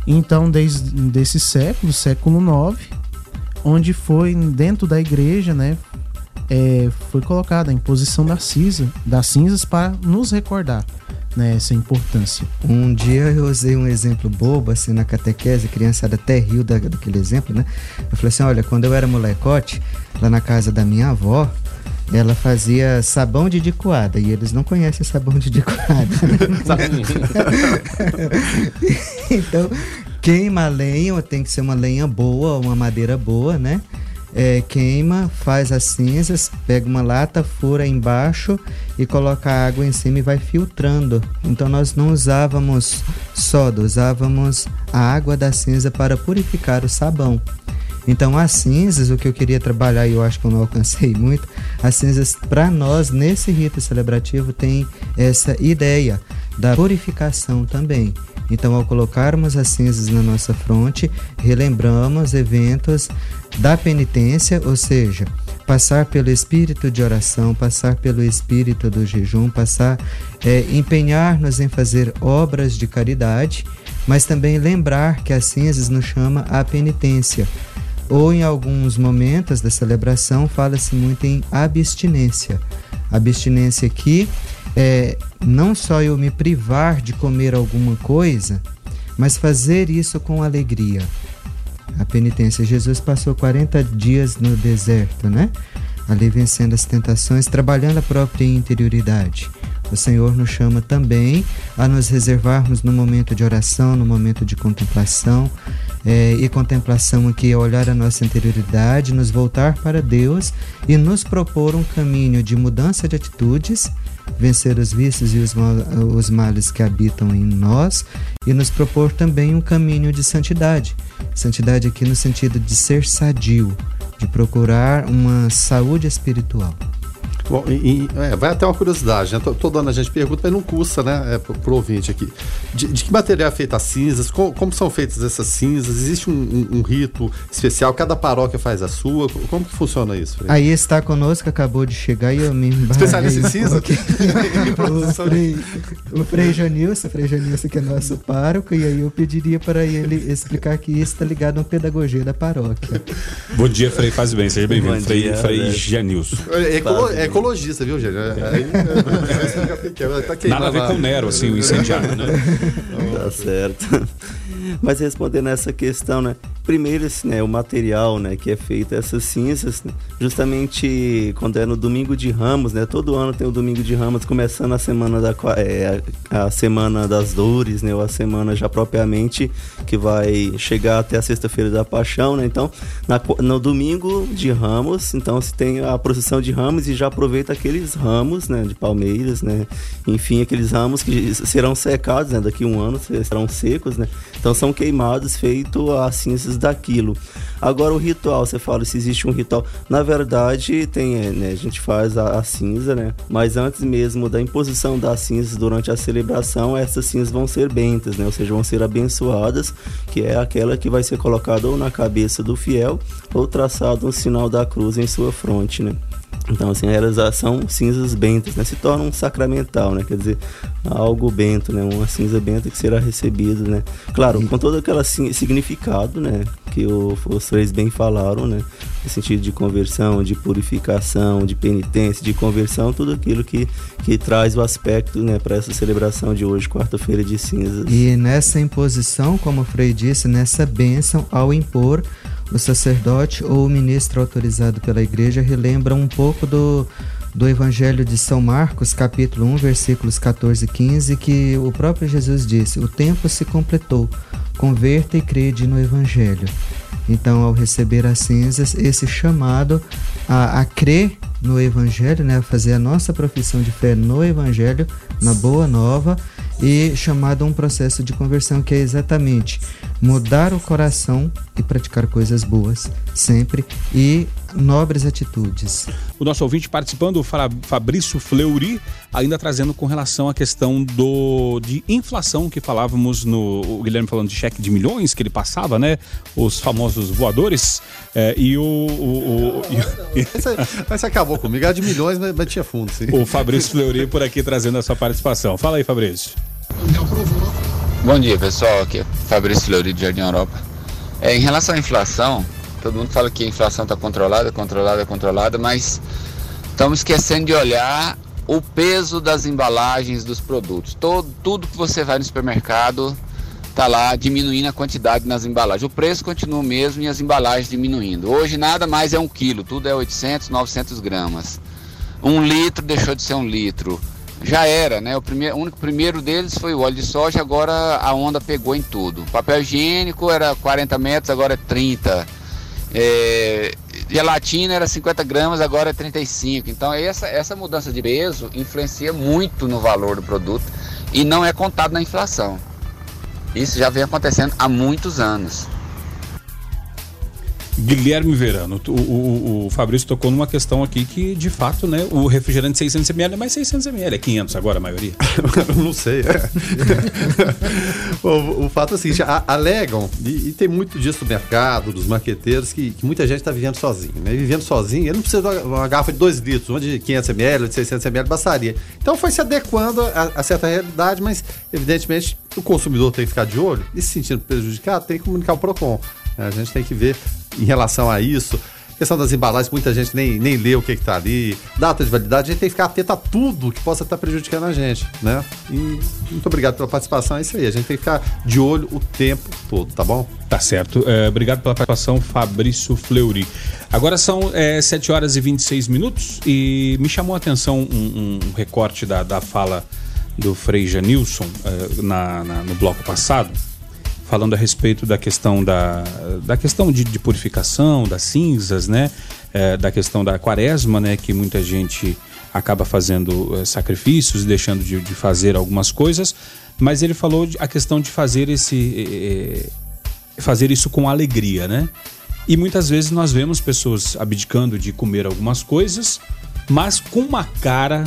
então, desde esse século, século IX, onde foi dentro da igreja, né, é, foi colocada a imposição da cinza, das cinzas para nos recordar né, essa importância. Um dia eu usei um exemplo bobo, assim, na catequese, a criançada até riu da, daquele exemplo, né? Eu falei assim, olha, quando eu era molecote, lá na casa da minha avó, ela fazia sabão de dicoada e eles não conhecem sabão de dicoada. então, queima a lenha, tem que ser uma lenha boa, uma madeira boa, né? É, queima, faz as cinzas, pega uma lata, fura embaixo e coloca água em cima e vai filtrando. Então nós não usávamos soda, usávamos a água da cinza para purificar o sabão. Então as cinzas, o que eu queria trabalhar e eu acho que eu não alcancei muito, as cinzas para nós nesse rito celebrativo tem essa ideia da purificação também. Então, ao colocarmos as cinzas na nossa fronte, relembramos eventos da penitência, ou seja, passar pelo espírito de oração, passar pelo espírito do jejum, passar, é, empenhar-nos em fazer obras de caridade, mas também lembrar que as cinzas nos chama à penitência. Ou em alguns momentos da celebração fala-se muito em abstinência. Abstinência aqui é não só eu me privar de comer alguma coisa, mas fazer isso com alegria. A penitência. Jesus passou 40 dias no deserto, né? Ali vencendo as tentações, trabalhando a própria interioridade. O Senhor nos chama também a nos reservarmos no momento de oração, no momento de contemplação. É, e contemplação aqui é olhar a nossa interioridade, nos voltar para Deus e nos propor um caminho de mudança de atitudes vencer os vícios e os, os males que habitam em nós e nos propor também um caminho de santidade. Santidade aqui no sentido de ser sadio, de procurar uma saúde espiritual. Bom, e, e, é, vai até uma curiosidade, né? Todo ano a gente pergunta, mas não custa, né? É, pro, pro ouvinte aqui. De, de, que material é feita as cinzas? como, como, são feitas essas cinzas? Existe um, um, um, rito especial? Cada paróquia faz a sua? Como que funciona isso? Frei? Aí está conosco, acabou de chegar e eu me Especialista em cinza? o, Frei, o Frei Janilson, Frei Janilson que é nosso pároco, e aí eu pediria para ele explicar que isso está ligado a uma pedagogia da paróquia. Bom dia, Frei, faz bem, seja bem-vindo. Frei, Frei Janilson. É, é, é ecologista, viu, gente? Aí, é, tá Nada a ver com Nero, assim, o incendiário, né? tá certo. Mas respondendo essa questão, né? Primeiro, assim, né, o material, né, que é feito essas cinzas, né, justamente quando é no domingo de Ramos, né? Todo ano tem o domingo de Ramos, começando a semana da é, a semana das dores, né, ou a semana já propriamente que vai chegar até a sexta-feira da Paixão, né? Então, na, no domingo de Ramos, então se tem a procissão de Ramos e já aproveita aqueles ramos, né, de palmeiras, né? Enfim, aqueles ramos que serão secados, né, daqui um ano serão secos, né? Então são queimados feito a cinzas daquilo. Agora o ritual, você fala se existe um ritual. Na verdade, tem, é, né, a gente faz a, a, cinza, né? Mas antes mesmo da imposição das cinzas durante a celebração, essas cinzas vão ser bentas, né? Ou seja, vão ser abençoadas, que é aquela que vai ser colocada ou na cabeça do fiel ou traçado um sinal da cruz em sua fronte, né? Então, assim, a realização cinzas bentas, né? Se torna um sacramental, né? Quer dizer, algo bento, né? Uma cinza benta que será recebido, né? Claro, com todo aquele significado, né? Que o, os três bem falaram, né? No sentido de conversão, de purificação, de penitência, de conversão, tudo aquilo que, que traz o aspecto, né? Para essa celebração de hoje, quarta-feira de cinzas. E nessa imposição, como o Frei disse, nessa bênção ao impor o sacerdote ou o ministro autorizado pela igreja relembra um pouco do, do Evangelho de São Marcos, capítulo 1, versículos 14 e 15, que o próprio Jesus disse: O tempo se completou, converta e crede no Evangelho. Então, ao receber as cinzas, esse chamado a, a crer no Evangelho, né, a fazer a nossa profissão de fé no Evangelho, na Boa Nova, e chamado a um processo de conversão que é exatamente mudar o coração e praticar coisas boas sempre e nobres atitudes. O nosso ouvinte participando, o Fabrício Fleury, ainda trazendo com relação à questão do de inflação que falávamos no o Guilherme falando de cheque de milhões que ele passava, né? Os famosos voadores é, e o, o, o mas, acabou comigo, era de milhões, mas, mas tinha fundo, sim. O Fabrício Fleury por aqui trazendo a sua participação. Fala aí, Fabrício. Bom dia, pessoal. Aqui é Fabrício Fleury de Jardim Europa. É, em relação à inflação, todo mundo fala que a inflação está controlada, controlada, controlada, mas estamos esquecendo de olhar o peso das embalagens dos produtos. Todo, tudo que você vai no supermercado está lá diminuindo a quantidade nas embalagens. O preço continua o mesmo e as embalagens diminuindo. Hoje nada mais é um quilo, tudo é 800, 900 gramas. Um litro deixou de ser um litro. Já era, né? O, primeiro, o único primeiro deles foi o óleo de soja, agora a onda pegou em tudo. Papel higiênico era 40 metros, agora é 30. É, gelatina era 50 gramas, agora é 35. Então essa, essa mudança de peso influencia muito no valor do produto e não é contado na inflação. Isso já vem acontecendo há muitos anos. Guilherme Verano, o, o, o, Fabrício tocou numa questão aqui que, de fato, né, o refrigerante 600ml é mais 600ml, é 500 agora a maioria. não sei. É. o, o, fato é o seguinte, alegam, e, e, tem muito disso no mercado, dos marqueteiros, que, que muita gente está vivendo sozinho. Né? Vivendo sozinho, ele não precisa de uma garrafa de 2 litros, uma de 500ml, de 600ml, bastaria. Então foi se adequando a, a certa realidade, mas evidentemente o consumidor tem que ficar de olho e se sentindo prejudicado, tem que comunicar o PROCON. A gente tem que ver em relação a isso. questão das embalagens, muita gente nem, nem lê o que está ali. Data de validade, a gente tem que ficar atento a tudo que possa estar prejudicando a gente, né? E muito obrigado pela participação, é isso aí. A gente tem que ficar de olho o tempo todo, tá bom? Tá certo. É, obrigado pela participação, Fabrício Fleury. Agora são é, 7 horas e 26 minutos e me chamou a atenção um, um recorte da, da fala do Frei Janilson é, na, na, no bloco passado falando a respeito da questão da, da questão de, de purificação, das cinzas, né? É, da questão da quaresma, né? Que muita gente acaba fazendo é, sacrifícios, deixando de, de, fazer algumas coisas, mas ele falou de, a questão de fazer esse é, fazer isso com alegria, né? E muitas vezes nós vemos pessoas abdicando de comer algumas coisas, mas com uma cara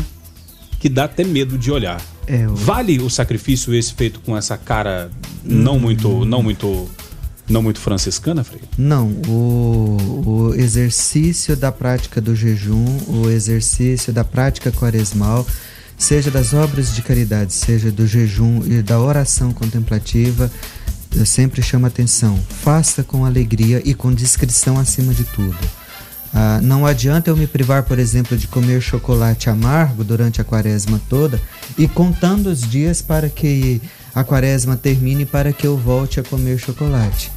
que dá até medo de olhar. É, o... Vale o sacrifício esse feito com essa cara não muito, não muito, não muito franciscana, Frei? Não, o, o exercício da prática do jejum, o exercício da prática quaresmal, seja das obras de caridade, seja do jejum e da oração contemplativa, eu sempre chamo atenção. Faça com alegria e com discrição acima de tudo. Ah, não adianta eu me privar, por exemplo, de comer chocolate amargo durante a quaresma toda e contando os dias para que a quaresma termine para que eu volte a comer chocolate.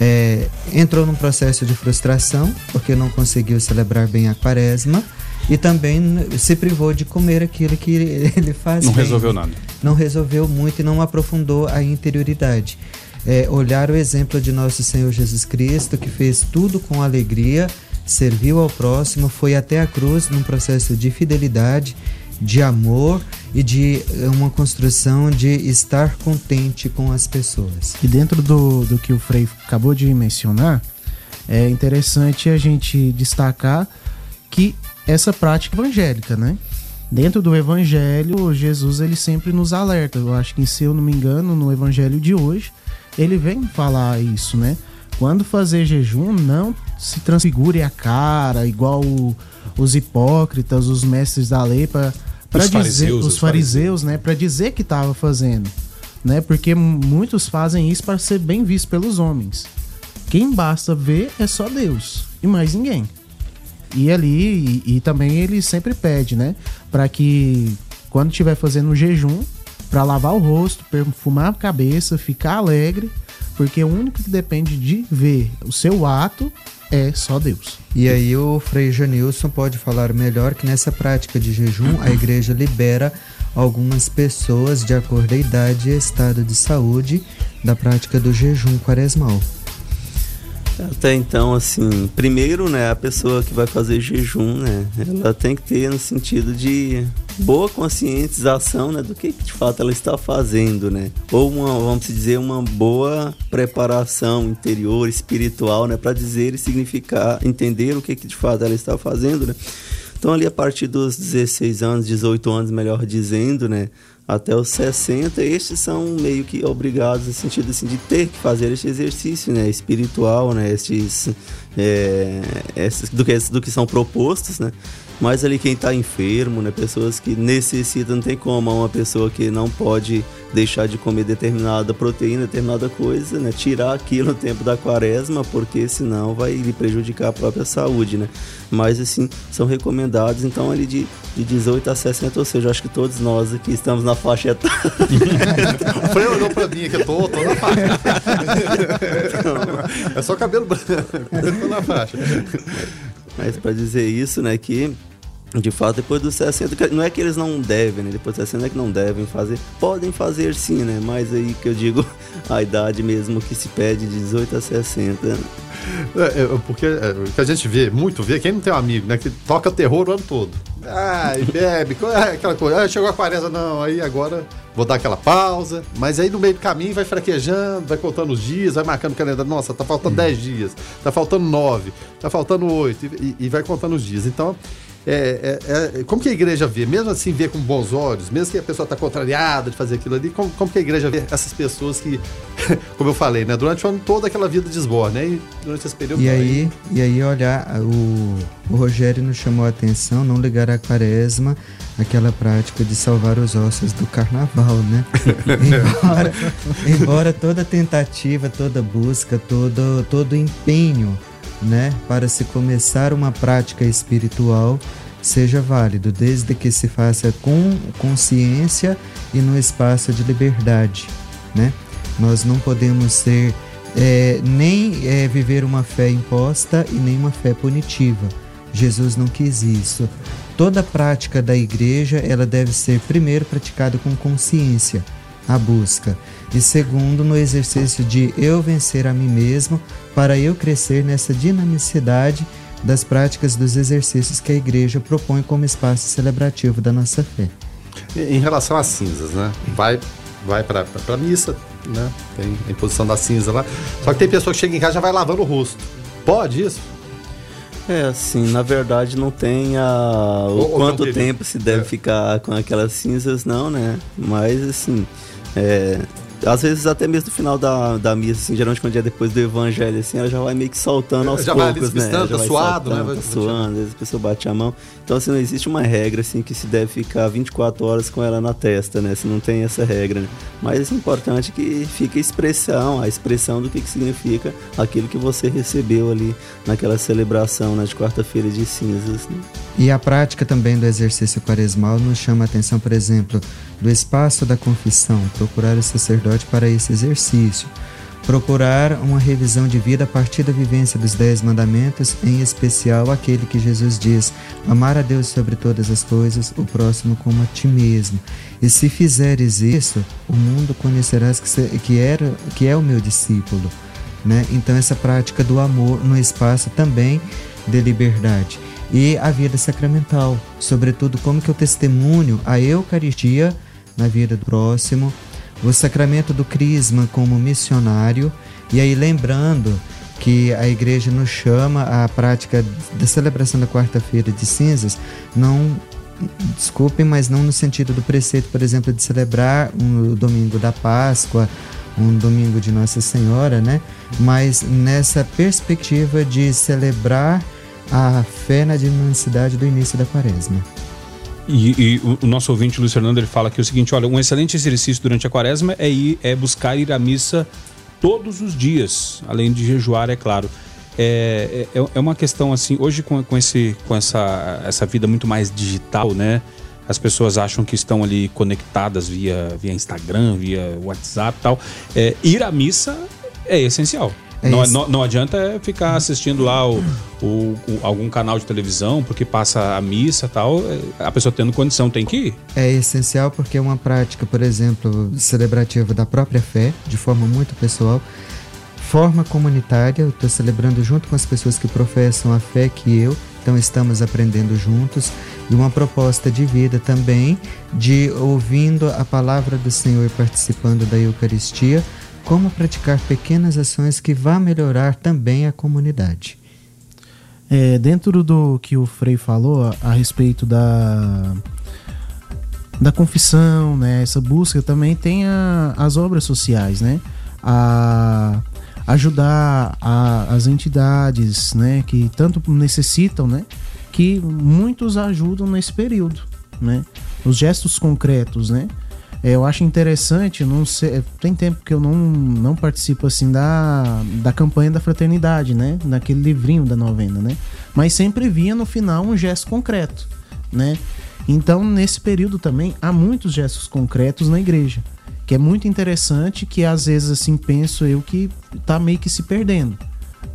É, entrou num processo de frustração porque não conseguiu celebrar bem a quaresma e também se privou de comer aquilo que ele faz. Não bem. resolveu nada. Não resolveu muito e não aprofundou a interioridade. É, olhar o exemplo de nosso Senhor Jesus Cristo, que fez tudo com alegria serviu ao próximo, foi até a cruz num processo de fidelidade, de amor e de eh, uma construção de estar contente com as pessoas. E dentro do, do que o Frei acabou de mencionar, é interessante a gente destacar que essa prática evangélica, né? Dentro do evangelho, Jesus ele sempre nos alerta. Eu acho que, se eu não me engano, no evangelho de hoje, ele vem falar isso, né? Quando fazer jejum, não se transfigure a cara, igual o, os hipócritas, os mestres da lei, para dizer fariseus, os, fariseus, né, para dizer que estava fazendo, né? Porque muitos fazem isso para ser bem visto pelos homens. Quem basta ver é só Deus e mais ninguém. E ali e, e também ele sempre pede, né, para que quando estiver fazendo um jejum, para lavar o rosto, perfumar a cabeça, ficar alegre porque o único que depende de ver o seu ato é só Deus. E aí o Frei Janilson pode falar melhor que nessa prática de jejum a igreja libera algumas pessoas de acordo a idade e estado de saúde da prática do jejum quaresmal. Até então, assim, primeiro, né, a pessoa que vai fazer jejum, né, ela tem que ter no sentido de boa conscientização, né, do que, de fato ela está fazendo, né, ou uma, vamos dizer, uma boa preparação interior, espiritual, né, para dizer e significar, entender o que, que de fato ela está fazendo, né. Então ali a partir dos 16 anos, 18 anos, melhor dizendo, né, até os 60, estes são meio que obrigados no sentido assim, de ter que fazer este exercício né, espiritual, né, estes, é, estes, do, que, do que são propostos, né? Mas ali quem está enfermo, né? Pessoas que necessitam, não tem como uma pessoa que não pode deixar de comer determinada proteína, determinada coisa, né? Tirar aquilo no tempo da quaresma, porque senão vai lhe prejudicar a própria saúde, né? Mas assim, são recomendados, então ali de, de 18 a 60, ou seja, acho que todos nós aqui estamos na faixa etária. o Freio olhou pra mim que eu tô, tô na faixa. é só cabelo branco, tô na faixa. Mas para dizer isso, né, que de fato, depois dos 60, não é que eles não devem, né? Depois dos 60 é que não devem fazer. Podem fazer sim, né? Mas aí que eu digo a idade mesmo que se pede de 18 a 60. É, é, porque é, o que a gente vê, muito vê, quem não tem um amigo, né? Que toca terror o ano todo. Ai, bebe, é, aquela coisa. Ah, chegou a quaresma, não, aí agora vou dar aquela pausa. Mas aí no meio do caminho vai fraquejando, vai contando os dias, vai marcando o calendário. Nossa, tá faltando 10 dias, tá faltando 9, tá faltando 8, e, e vai contando os dias. Então, é, é, é, como que a igreja vê? Mesmo assim, vê com bons olhos, mesmo que a pessoa está contrariada de fazer aquilo ali, como, como que a igreja vê essas pessoas que, como eu falei, né? Durante o ano toda aquela vida desborda, né? E durante esse período. E aí, e aí olhar, o, o Rogério nos chamou a atenção, não ligar a quaresma, aquela prática de salvar os ossos do carnaval, né? embora, embora toda tentativa, toda busca, todo, todo empenho né, para se começar uma prática espiritual seja válido, desde que se faça com consciência e no espaço de liberdade, né? Nós não podemos ser é, nem é, viver uma fé imposta e nem uma fé punitiva. Jesus não quis isso. Toda prática da igreja ela deve ser primeiro praticada com consciência, a busca, e segundo no exercício de eu vencer a mim mesmo para eu crescer nessa dinamicidade das práticas dos exercícios que a igreja propõe como espaço celebrativo da nossa fé. Em relação às cinzas, né? Vai, vai para a missa, né? Tem a imposição da cinza lá. Só que tem pessoa que chega em casa e já vai lavando o rosto. Pode isso? É, assim, na verdade não tem a, o ou, quanto ou tempo se deve é. ficar com aquelas cinzas, não, né? Mas, assim, é, às vezes até mesmo no final da, da missa, assim, geralmente quando é depois do evangelho, assim, ela já vai meio que soltando aos já poucos, vai né? Já tá vai suado, soltando, né? Tá suando, às vezes a pessoa bate a mão. Então, assim, não existe uma regra, assim, que se deve ficar 24 horas com ela na testa, né? Se não tem essa regra, né? Mas é importante que fique a expressão, a expressão do que, que significa aquilo que você recebeu ali naquela celebração, né? De quarta-feira de cinzas, né? E a prática também do exercício quaresmal nos chama a atenção, por exemplo, do espaço da confissão, procurar o sacerdote para esse exercício, procurar uma revisão de vida a partir da vivência dos Dez Mandamentos, em especial aquele que Jesus diz: amar a Deus sobre todas as coisas, o próximo como a ti mesmo. E se fizeres isso, o mundo conhecerás que, que, era, que é o meu discípulo. Né? Então, essa prática do amor no espaço também de liberdade e a vida sacramental, sobretudo como que eu testemunho a Eucaristia na vida do próximo, o sacramento do crisma como missionário, e aí lembrando que a igreja nos chama à prática da celebração da quarta-feira de cinzas, não desculpem, mas não no sentido do preceito, por exemplo, de celebrar um, domingo da Páscoa, um domingo de Nossa Senhora, né? Mas nessa perspectiva de celebrar a fé na dinamicidade do início da quaresma. E, e o, nosso ouvinte Luiz Fernando ele fala é o seguinte: olha, um excelente exercício durante a quaresma é, ir, é buscar ir à missa todos os dias, além de jejuar, é claro. É, é, é uma questão assim, hoje com, com, esse, com essa, essa vida muito mais digital, né? As pessoas acham que estão ali conectadas via, via Instagram, via WhatsApp e tal. É, ir à missa é essencial. É não, não, não, adianta ficar assistindo lá o, o, o, algum canal de televisão, porque passa a missa e tal. É, a pessoa tendo condição tem que ir. É essencial porque é uma prática, por exemplo, celebrativa da própria fé, de forma muito pessoal. Forma comunitária, eu estou celebrando junto com as pessoas que professam a fé que eu, então estamos aprendendo juntos. E uma proposta de vida também, de ouvindo a palavra do Senhor e participando da Eucaristia como praticar pequenas ações que vá melhorar também a comunidade. É, dentro do que o Frei falou a, a, respeito da da confissão, né, essa busca também tem a, as obras sociais, né, a ajudar a, as entidades, né, que tanto necessitam, né, que muitos ajudam nesse período, né? Os gestos concretos, né? É, eu acho interessante, não sei, tem tempo que eu não, não participo assim da, da campanha da fraternidade, né? Naquele livrinho da novena, né? Mas sempre via no final um gesto concreto, né? Então, nesse período também há muitos gestos concretos na igreja, que é muito interessante, que às vezes assim penso eu que tá meio que se perdendo,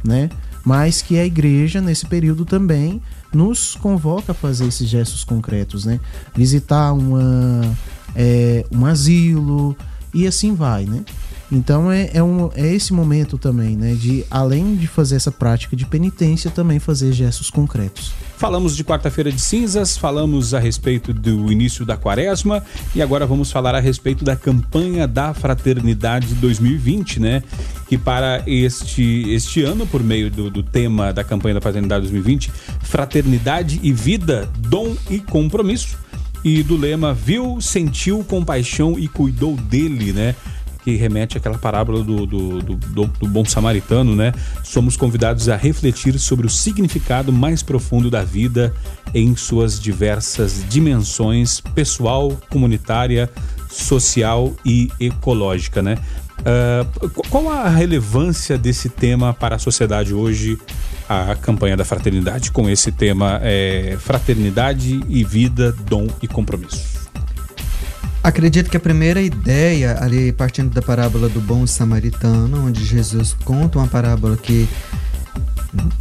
né? Mas que a igreja nesse período também nos convoca a fazer esses gestos concretos, né? Visitar uma é, um asilo e assim vai, né? Então é, é, um, é esse momento também, né? De além de fazer essa prática de penitência, também fazer gestos concretos. Falamos de quarta-feira de cinzas, falamos a respeito do início da quaresma e agora vamos falar a respeito da campanha da Fraternidade 2020, né? Que para este, este ano, por meio do, do tema da campanha da Fraternidade 2020, Fraternidade e Vida, Dom e Compromisso, e do lema Viu, Sentiu Compaixão e Cuidou dele, né? que remete àquela parábola do, do, do, do, bom samaritano, né? Somos convidados a refletir sobre o significado mais profundo da vida em suas diversas dimensões pessoal, comunitária, social e ecológica, né? Uh, qual a relevância desse tema para a sociedade hoje, a campanha da fraternidade, com esse tema é, fraternidade e vida, dom e compromisso? Acredito que a primeira ideia, ali partindo da parábola do bom samaritano, onde Jesus conta uma parábola que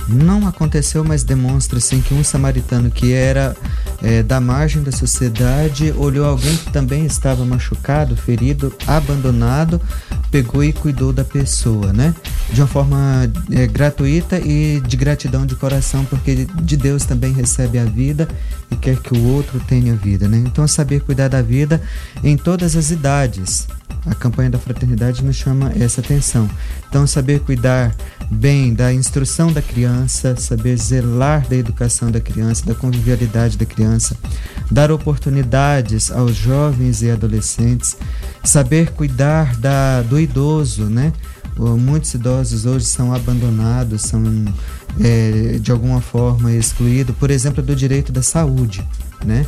não aconteceu, mas demonstra assim que um samaritano que era é, da margem da sociedade olhou alguém que também estava machucado, ferido, abandonado, pegou e cuidou da pessoa, né? De uma forma é, gratuita e de gratidão de coração, porque de Deus também recebe a vida e quer que o outro tenha vida, né? Então saber cuidar da vida em todas as idades, a campanha da fraternidade nos chama essa atenção. Então, saber cuidar bem da instrução da criança, saber zelar da educação da criança, da convivialidade da criança, dar oportunidades aos jovens e adolescentes, saber cuidar da, do idoso, né? Muitos idosos hoje são abandonados, são é, de alguma forma excluídos, por exemplo, do direito da saúde, né?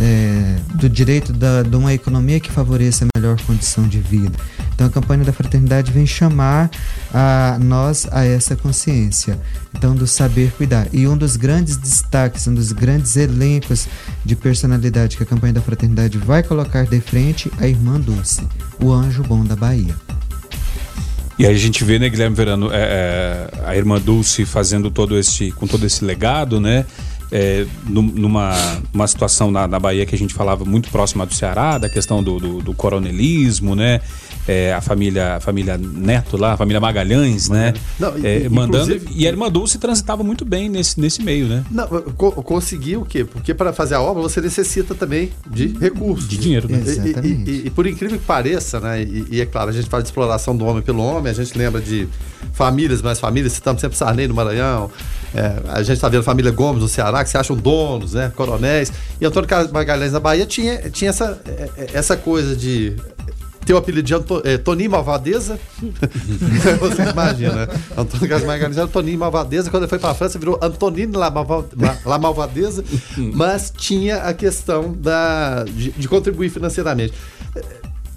É, do direito da, de uma economia que favoreça a melhor condição de vida. Então a campanha da fraternidade vem chamar a nós a essa consciência, então do saber cuidar. E um dos grandes destaques, um dos grandes elencos de personalidade que a campanha da fraternidade vai colocar de frente a irmã Dulce, o anjo bom da Bahia. E aí a gente vê, né, Guilherme Verano, é, é, a irmã Dulce fazendo todo esse, com todo esse legado, né? É, numa uma situação na, na, Bahia que a gente falava muito próxima do Ceará, da questão do, do, do coronelismo, né? É, a família a família Neto lá, a família Magalhães, né? Não, é, mandando e a irmã Dulce transitava muito bem nesse, nesse meio, né? Não, co conseguiu o quê? Porque para fazer a obra você necessita também de recursos. De dinheiro, né? Exatamente. E, e, e, por incrível que pareça, né? E, é claro, a gente fala de exploração do homem pelo homem, a gente lembra de famílias, mais famílias, citamos sempre Sarney no Maranhão, é, a gente está vendo a família Gomes no Ceará, que se acham donos, né? Coronéis. E Antônio Magalhães na Bahia tinha, tinha essa, é, é, essa coisa de ter o apelido de Anto, é, Toninho Malvadeza. Você imagina, né? Antônio Carlos Magalhães era Toninho Malvadeza. Quando ele foi para a França, virou Antonino La, La Malvadeza. mas tinha a questão da, de, de contribuir financeiramente.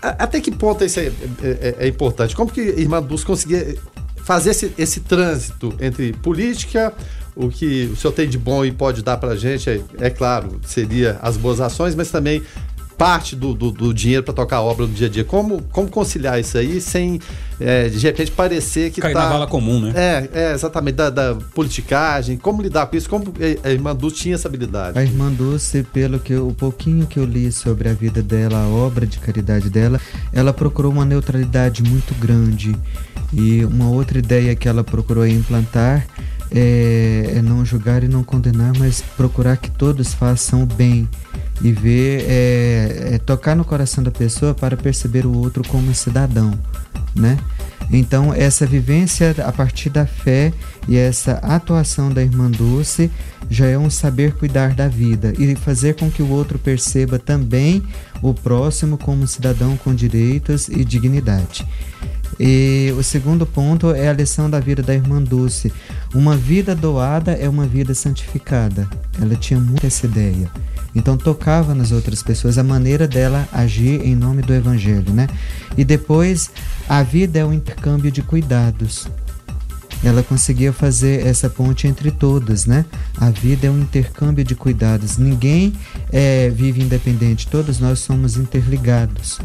Até que ponto isso é, é, é, importante? Como que Irmã Dulce conseguia fazer esse, esse trânsito entre política, o que o senhor tem de bom e pode dar para a gente, é, é, claro, seria as boas ações, mas também parte do, do, do dinheiro para tocar a obra no dia a dia. Como, como conciliar isso aí sem, é, de repente, parecer que Cair tá... na bala comum, né? É, é exatamente, da, da, politicagem, como lidar com isso, como a Irmã Dulce tinha essa habilidade? A Irmã Dulce, pelo que o pouquinho que eu li sobre a vida dela, a obra de caridade dela, ela procurou uma neutralidade muito grande e uma outra ideia que ela procurou implantar é, é, não julgar e não condenar, mas procurar que todos façam o bem e ver, é, é, tocar no coração da pessoa para perceber o outro como cidadão, né? Então, essa vivência a partir da fé e essa atuação da irmã Dulce já é um saber cuidar da vida e fazer com que o outro perceba também o próximo como cidadão com direitos e dignidade. E o segundo ponto é a lição da vida da irmã Dulce, Uma vida doada é uma vida santificada. Ela tinha muito essa ideia. Então tocava nas outras pessoas a maneira dela agir em nome do evangelho, né? E depois a vida é um intercâmbio de cuidados. Ela conseguia fazer essa ponte entre todas, né? A vida é um intercâmbio de cuidados. Ninguém é, vive independente, todos nós somos interligados.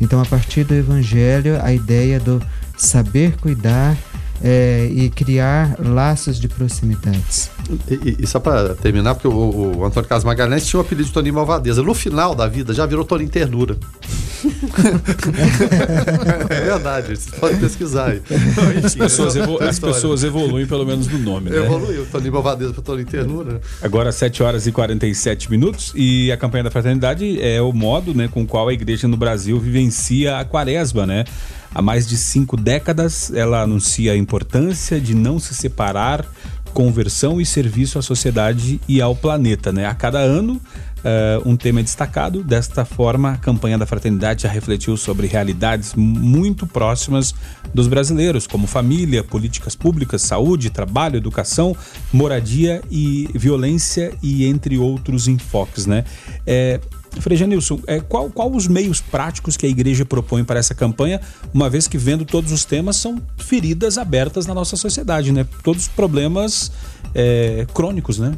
Então, a partir do Evangelho, a ideia do saber cuidar é, e criar laços de proximidades. E, e só para terminar, porque o, o, Antônio Carlos Magalhães tinha o apelido de Toninho Malvadeza. No final da vida já virou Toninho Ternura. é verdade, vocês podem pesquisar aí. As pessoas, evolu as pessoas evoluem pelo menos no nome, né? Evoluiu, Toninho Malvadeza para Toninho Ternura. Agora 7 horas e 47 minutos e a campanha da fraternidade é o modo né, com qual a igreja no Brasil vivencia a quaresma, né? Há mais de cinco décadas, ela anuncia a importância de não se separar conversão e serviço à sociedade e ao planeta. Né? A cada ano, Uh, um tema destacado. Desta forma, a campanha da fraternidade já refletiu sobre realidades muito próximas dos brasileiros, como família, políticas públicas, saúde, trabalho, educação, moradia e violência e entre outros enfoques, né? É, Frei Janilson, é, qual, qual os meios práticos que a igreja propõe para essa campanha, uma vez que vendo todos os temas são feridas abertas na nossa sociedade, né? Todos problemas é, crônicos, né?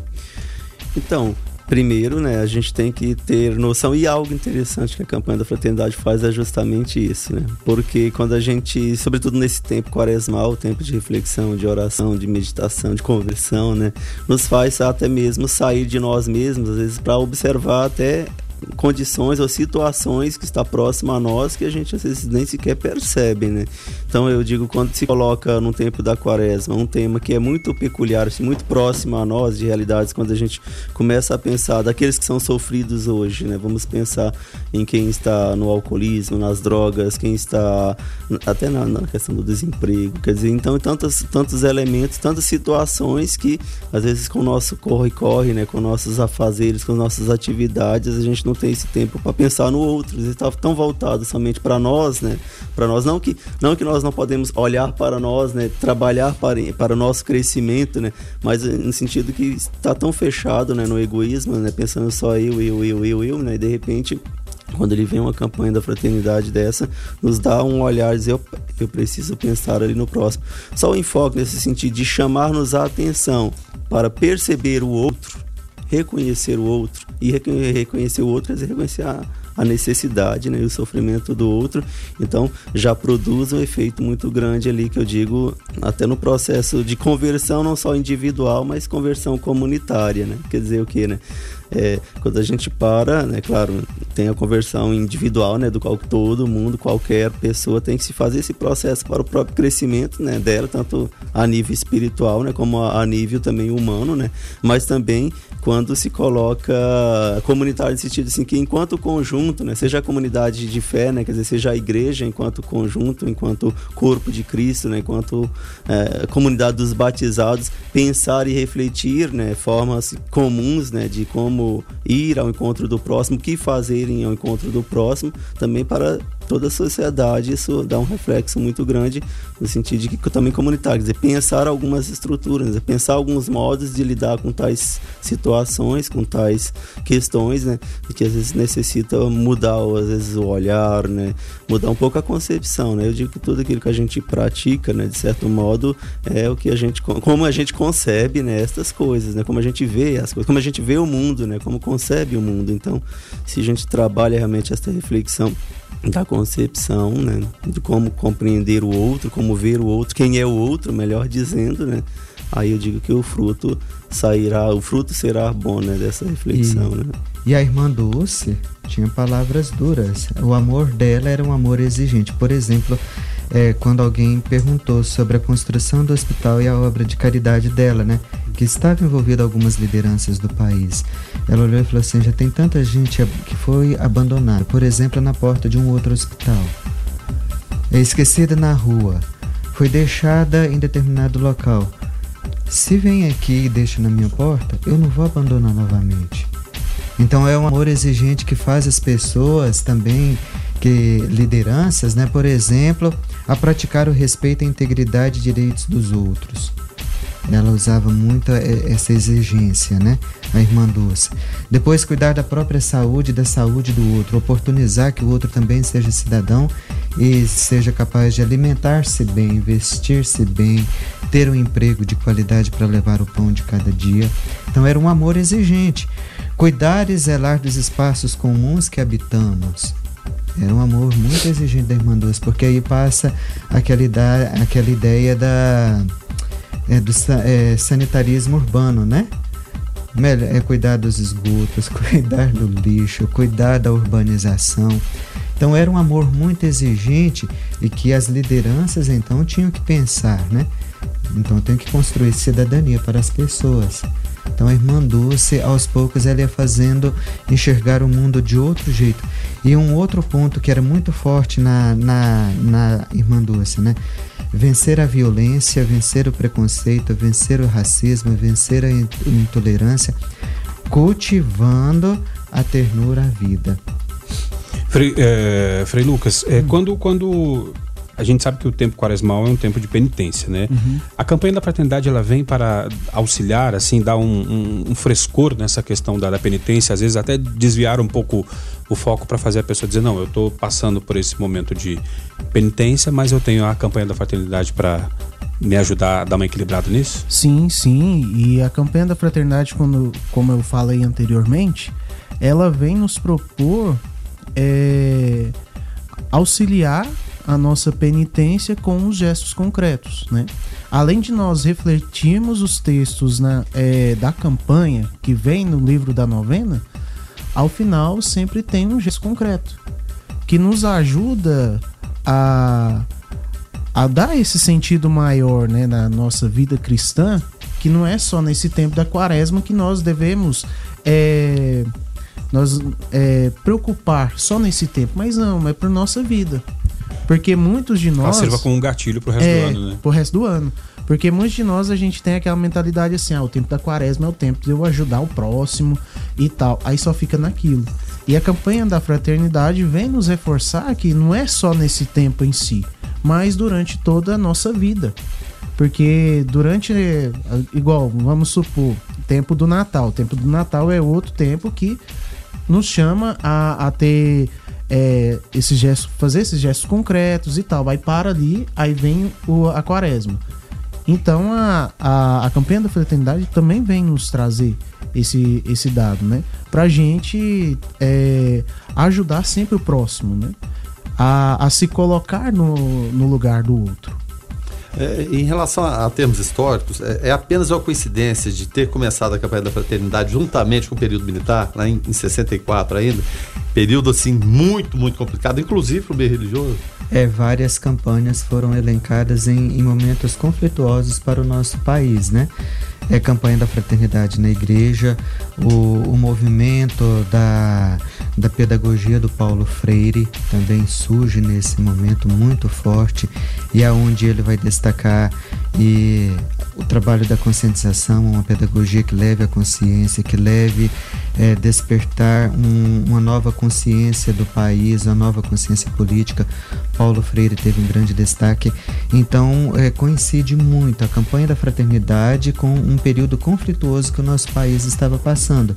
Então, primeiro, né, a gente tem que ter noção e algo interessante que a campanha da fraternidade faz é justamente isso, né? Porque quando a gente, sobretudo nesse tempo quaresmal, tempo de reflexão, de oração, de meditação, de conversão, né, nos faz até mesmo sair de nós mesmos, às vezes para observar até condições ou situações que está próxima a nós que a gente às vezes nem sequer percebe, né? Então eu digo quando se coloca no tempo da quaresma um tema que é muito peculiar, assim, muito próximo a nós de realidades, quando a gente começa a pensar daqueles que são sofridos hoje, né? Vamos pensar em quem está no alcoolismo, nas drogas, quem está até na, na questão do desemprego, quer dizer, então tantos tantos elementos, tantas situações que às vezes com o nosso corre corre, né? Com nossos afazeres, com nossas atividades a gente não não tem esse tempo para pensar no outro. Ele está tão voltado somente para nós, né? Para nós não que não que nós não podemos olhar para nós, né? Trabalhar para para o nosso crescimento, né? Mas no sentido que está tão fechado, né? No egoísmo, né? Pensando só eu, eu, eu, eu, eu, né? E de repente quando ele vem uma campanha da fraternidade dessa, nos dá um olhar dizer, eu preciso pensar ali no próximo. Só o enfoque nesse sentido de chamar-nos a atenção para perceber o outro, reconhecer o outro e reconhecer o outro é reconhecer a, a necessidade né, e o sofrimento do outro. Então já produz um efeito muito grande ali que eu digo até no processo de conversão não só individual, mas conversão comunitária, né? Quer dizer o que, né? É, quando a gente para, né, claro, tem a conversão individual, né, do qual todo mundo, qualquer pessoa tem que se fazer esse processo para o próprio crescimento, né, dela, tanto a nível espiritual, né, como a, nível também humano, né, mas também quando se coloca comunitário no sentido assim que enquanto conjunto, né, seja a comunidade de fé, né, quer dizer, seja a igreja enquanto conjunto, enquanto corpo de Cristo, né, enquanto é, comunidade dos batizados, pensar e refletir, né, formas comuns, né, de como como ir ao encontro do próximo, que fazerem ao encontro do próximo, também para toda a sociedade. Isso dá um reflexo muito grande no sentido de que também comunitário, dizer, pensar algumas estruturas, pensar alguns modos de lidar com tais situações, com tais questões, né, que às vezes necessita mudar, às vezes o olhar, né, mudar um pouco a concepção, né. Eu digo que tudo aquilo que a gente pratica, né, de certo modo, é o que a gente, como a gente concebe, né, estas coisas, né, como a gente vê as coisas, como a gente vê o mundo, né, como concebe o mundo. Então, se a gente trabalha realmente essa reflexão da concepção, né, de como compreender o outro, como ver o outro, quem é o outro, melhor dizendo, né? Aí eu digo que o fruto sairá, o fruto será bom, né, dessa reflexão, e, né? E a irmã Dulce tinha palavras duras. O amor dela era um amor exigente. Por exemplo, é, quando alguém perguntou sobre a construção do hospital e a obra de caridade dela, né? Que estava envolvida algumas lideranças do país. Ela olhou e falou assim: já tem tanta gente que foi abandonada, por exemplo, na porta de um outro hospital. É esquecida na rua, foi deixada em determinado local. Se vem aqui e deixa na minha porta, eu não vou abandonar novamente. Então é um amor exigente que faz as pessoas também que lideranças, né, por exemplo, a praticar o respeito à integridade e direitos dos outros. ela usava muito essa exigência, né? A irmã Dulce. Depois, cuidar da própria saúde e da saúde do outro, oportunizar que o outro também seja cidadão e seja capaz de alimentar-se bem, vestir-se bem, ter um emprego de qualidade para levar o pão de cada dia. Então, era um amor exigente. Cuidar e zelar dos espaços comuns que habitamos. Era um amor muito exigente da irmã Dulce, porque aí passa aquela, ideia, aquela ideia da é, do é, sanitarismo urbano, né? Melhor, é cuidar dos esgotos, cuidar do lixo, cuidar da urbanização. Então era um amor muito exigente e que as lideranças então tinham que pensar, né? Então tem que construir cidadania para as pessoas. Então a irmã Dulce, aos poucos, ela ia fazendo enxergar o mundo de outro jeito. E um outro ponto que era muito forte na, na, na irmã Dulce, né? vencer a violência, vencer o preconceito, vencer o racismo, vencer a intolerância, cultivando a ternura à vida. Frei, é, Frei Lucas, é, hum. quando, quando a gente sabe que o tempo quaresmal é um tempo de penitência, né? Uhum. A campanha da fraternidade ela vem para auxiliar, assim, dar um, um, um frescor nessa questão da, da, penitência, às vezes até desviar um pouco o foco para fazer a pessoa dizer não, eu estou passando por esse momento de penitência, mas eu tenho a campanha da fraternidade para me ajudar a dar uma equilibrada nisso? Sim, sim. E a campanha da fraternidade, quando, como eu falei anteriormente, ela vem nos propor é, auxiliar a nossa penitência com os gestos concretos, né? Além de nós refletirmos os textos na, é, da campanha que vem no livro da novena, ao final sempre tem um gesto concreto que nos ajuda a, a dar esse sentido maior né, na nossa vida cristã, que não é só nesse tempo da quaresma que nós devemos é, nós é, preocupar só nesse tempo, mas não, é para nossa vida. Porque muitos de nós. Ela sirva como um gatilho pro resto é, do ano, né? Pro resto do ano. Porque muitos de nós a gente tem aquela mentalidade assim: ah, o tempo da quaresma é o tempo de eu ajudar o próximo e tal. Aí só fica naquilo. E a campanha da fraternidade vem nos reforçar que não é só nesse tempo em si, mas durante toda a nossa vida. Porque durante, igual, vamos supor, tempo do Natal. O tempo do Natal é outro tempo que nos chama a, a ter é, esse gesto, fazer esses gestos concretos e tal. Aí para ali, aí vem o, a quaresma. Então a, a, a campanha da fraternidade também vem nos trazer esse, esse dado, né? Pra gente é, ajudar sempre o próximo, né? A, a se colocar no, no lugar do outro. É, em relação a, a, termos históricos, é, é, apenas uma coincidência de ter começado a campanha da fraternidade juntamente com o período militar, lá em, em 64 ainda, período assim muito, muito complicado, inclusive para o meio religioso. É, várias campanhas foram elencadas em, em momentos conflituosos para o nosso país, né? É campanha da fraternidade na igreja, o, o movimento da da pedagogia do Paulo Freire também surge nesse momento muito forte e aonde é ele vai destacar e o trabalho da conscientização, uma pedagogia que leve a consciência, que leve é, despertar um, uma nova consciência do país, uma nova consciência política. Paulo Freire teve um grande destaque. Então, é, coincide muito a campanha da fraternidade com um período conflituoso que o nosso país estava passando.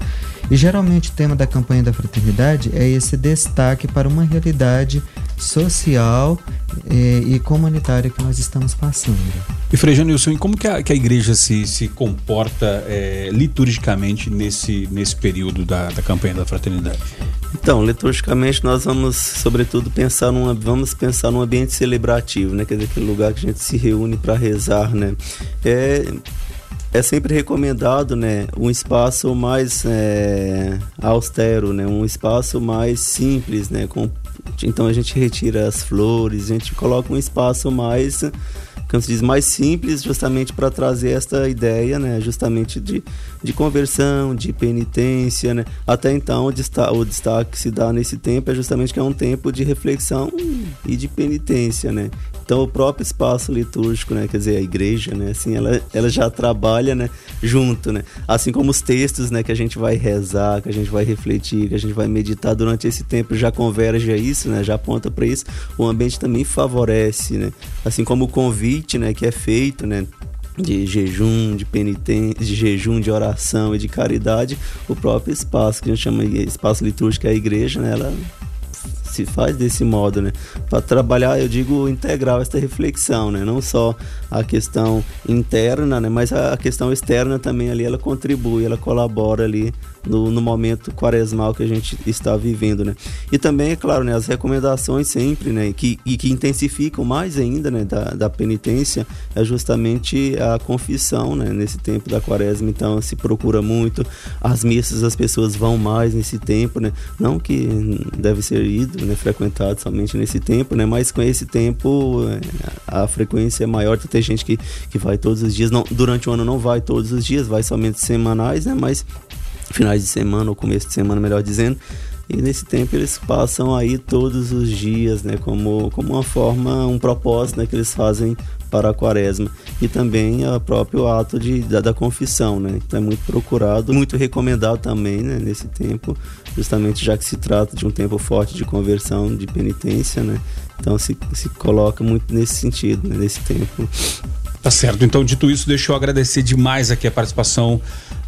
E geralmente o tema da campanha da fraternidade é esse destaque para uma realidade social eh, e comunitária que nós estamos passando. E Frei Janilson, e como que a, que a igreja se, se comporta eh, liturgicamente nesse, nesse período da, da campanha da fraternidade? Então, liturgicamente nós vamos, sobretudo, pensar numa, vamos pensar num ambiente celebrativo, né? Quer dizer, aquele lugar que a gente se reúne para rezar, né? É, é sempre recomendado, né, um espaço mais é, austero, né, um espaço mais simples, né, com, então a gente retira as flores, a gente coloca um espaço mais como se diz, mais simples, justamente para trazer esta ideia, né, justamente de, de conversão, de penitência, né. Até então o destaque, o destaque que se dá nesse tempo é justamente que é um tempo de reflexão e de penitência, né. Então o próprio espaço litúrgico, né, quer dizer, a igreja, né, assim, ela, ela já trabalha, né, junto, né, assim como os textos, né, que a gente vai rezar, que a gente vai refletir, que a gente vai meditar durante esse tempo já converge a isso, né, já aponta para isso. O ambiente também favorece, né, assim como o convite, né, que é feito, né, de jejum, de penitência, de jejum, de oração e de caridade, o próprio espaço que a gente chama de espaço litúrgico é a igreja, né? Ela se faz desse modo, né? Para trabalhar, eu digo, integral essa reflexão, né? Não só a questão interna, né? Mas a questão externa também ali, ela contribui, ela colabora ali no, no, momento quaresmal que a gente está vivendo, né? E também, é claro, né, as recomendações sempre, né, que, e que intensificam mais ainda, né, da, da penitência, é justamente a confissão, né, nesse tempo da quaresma, então se procura muito, as missas as pessoas vão mais nesse tempo, né, não que deve ser ido, né, frequentado somente nesse tempo, né, mas com esse tempo é, a frequência é maior, tem gente que, que vai todos os dias, não, durante o ano não vai todos os dias, vai somente semanais, né, mas finais de semana ou começo de semana, melhor dizendo. E nesse tempo eles passam aí todos os dias, né, como, como uma forma, um propósito né, que eles fazem para a quaresma. E também o próprio ato de, da, da confissão, né, então é muito procurado, muito recomendado também né, nesse tempo, justamente já que se trata de um tempo forte de conversão, de penitência, né, então se, se coloca muito nesse sentido, né, nesse tempo. Tá certo. Então, dito isso, deixa eu agradecer demais aqui a participação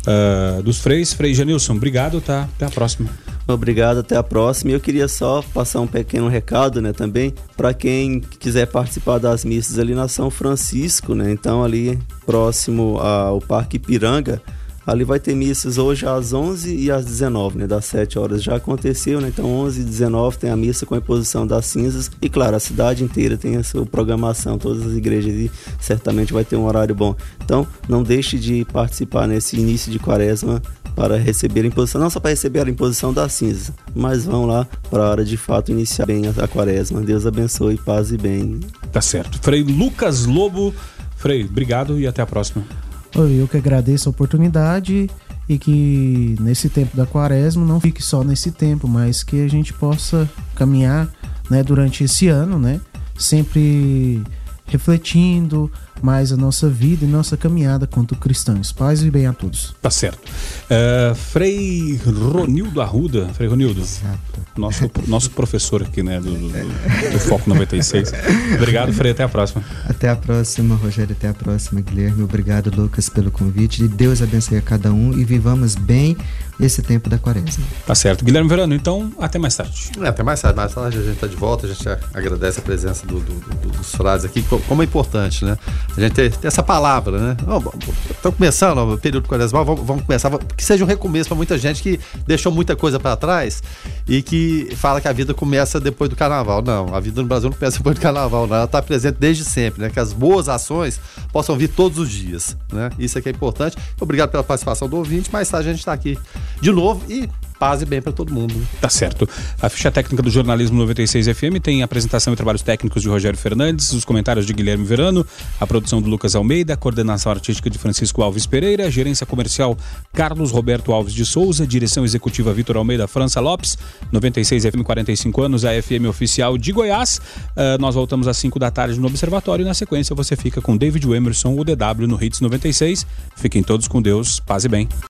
uh, dos freis. Frei Janilson, obrigado, tá? Até a próxima. Obrigado, até a próxima. E eu queria só passar um pequeno recado, né, também, para quem quiser participar das missas ali na São Francisco, né? Então, ali próximo ao Parque Piranga, Ali vai ter missas hoje às 11 e às 19, né? Das 7 horas já aconteceu, né? Então 11 e 19 tem a missa com a imposição das cinzas e claro, a cidade inteira tem a sua programação, todas as igrejas e certamente vai ter um horário bom. Então, não deixe de participar nesse início de quaresma para receber a imposição, não só para receber a imposição das cinzas, mas vão lá para a hora de fato iniciar bem a quaresma. Deus abençoe, paz e bem. Tá certo. Frei Lucas Lobo. Frei, obrigado e até a próxima. Eu que agradeço a oportunidade e que nesse tempo da quaresma não fique só nesse tempo, mas que a gente possa caminhar né, durante esse ano, né? Sempre refletindo mais a nossa vida e nossa caminhada quanto cristãos. Paz e bem a todos. Tá certo. Uh, Frei Ronildo Arruda, Frei Ronildo, nosso, nosso professor aqui, né, do, do, do Foco 96. Obrigado, Frei, até a próxima. Até a próxima, Rogério, até a próxima, Guilherme. Obrigado, Lucas, pelo convite. E Deus abençoe a cada um e vivamos bem esse tempo da quaresma. Tá certo. Guilherme Verano, então, até mais tarde. É, até mais tarde. Mais tarde a gente está de volta, a gente agradece a presença do, do, dos frases aqui, como é importante, né? A gente ter, ter essa palavra, né? Estão começando o período quaresmal, vamos, vamos começar, que seja um recomeço para muita gente que deixou muita coisa para trás e que fala que a vida começa depois do carnaval. Não, a vida no Brasil não começa depois do carnaval, não. Ela está presente desde sempre, né? Que as boas ações possam vir todos os dias, né? Isso aqui é importante. Obrigado pela participação do ouvinte. Mais tarde a gente está aqui de novo e paz e bem para todo mundo. Tá certo. A ficha técnica do Jornalismo 96 FM tem apresentação e trabalhos técnicos de Rogério Fernandes, os comentários de Guilherme Verano, a produção do Lucas Almeida, a coordenação artística de Francisco Alves Pereira, a gerência comercial Carlos Roberto Alves de Souza, direção executiva Vitor Almeida França Lopes, 96 FM 45 anos, a FM oficial de Goiás. Uh, nós voltamos às 5 da tarde no Observatório e na sequência você fica com David Emerson, o DW no Hits 96. Fiquem todos com Deus, paz e bem.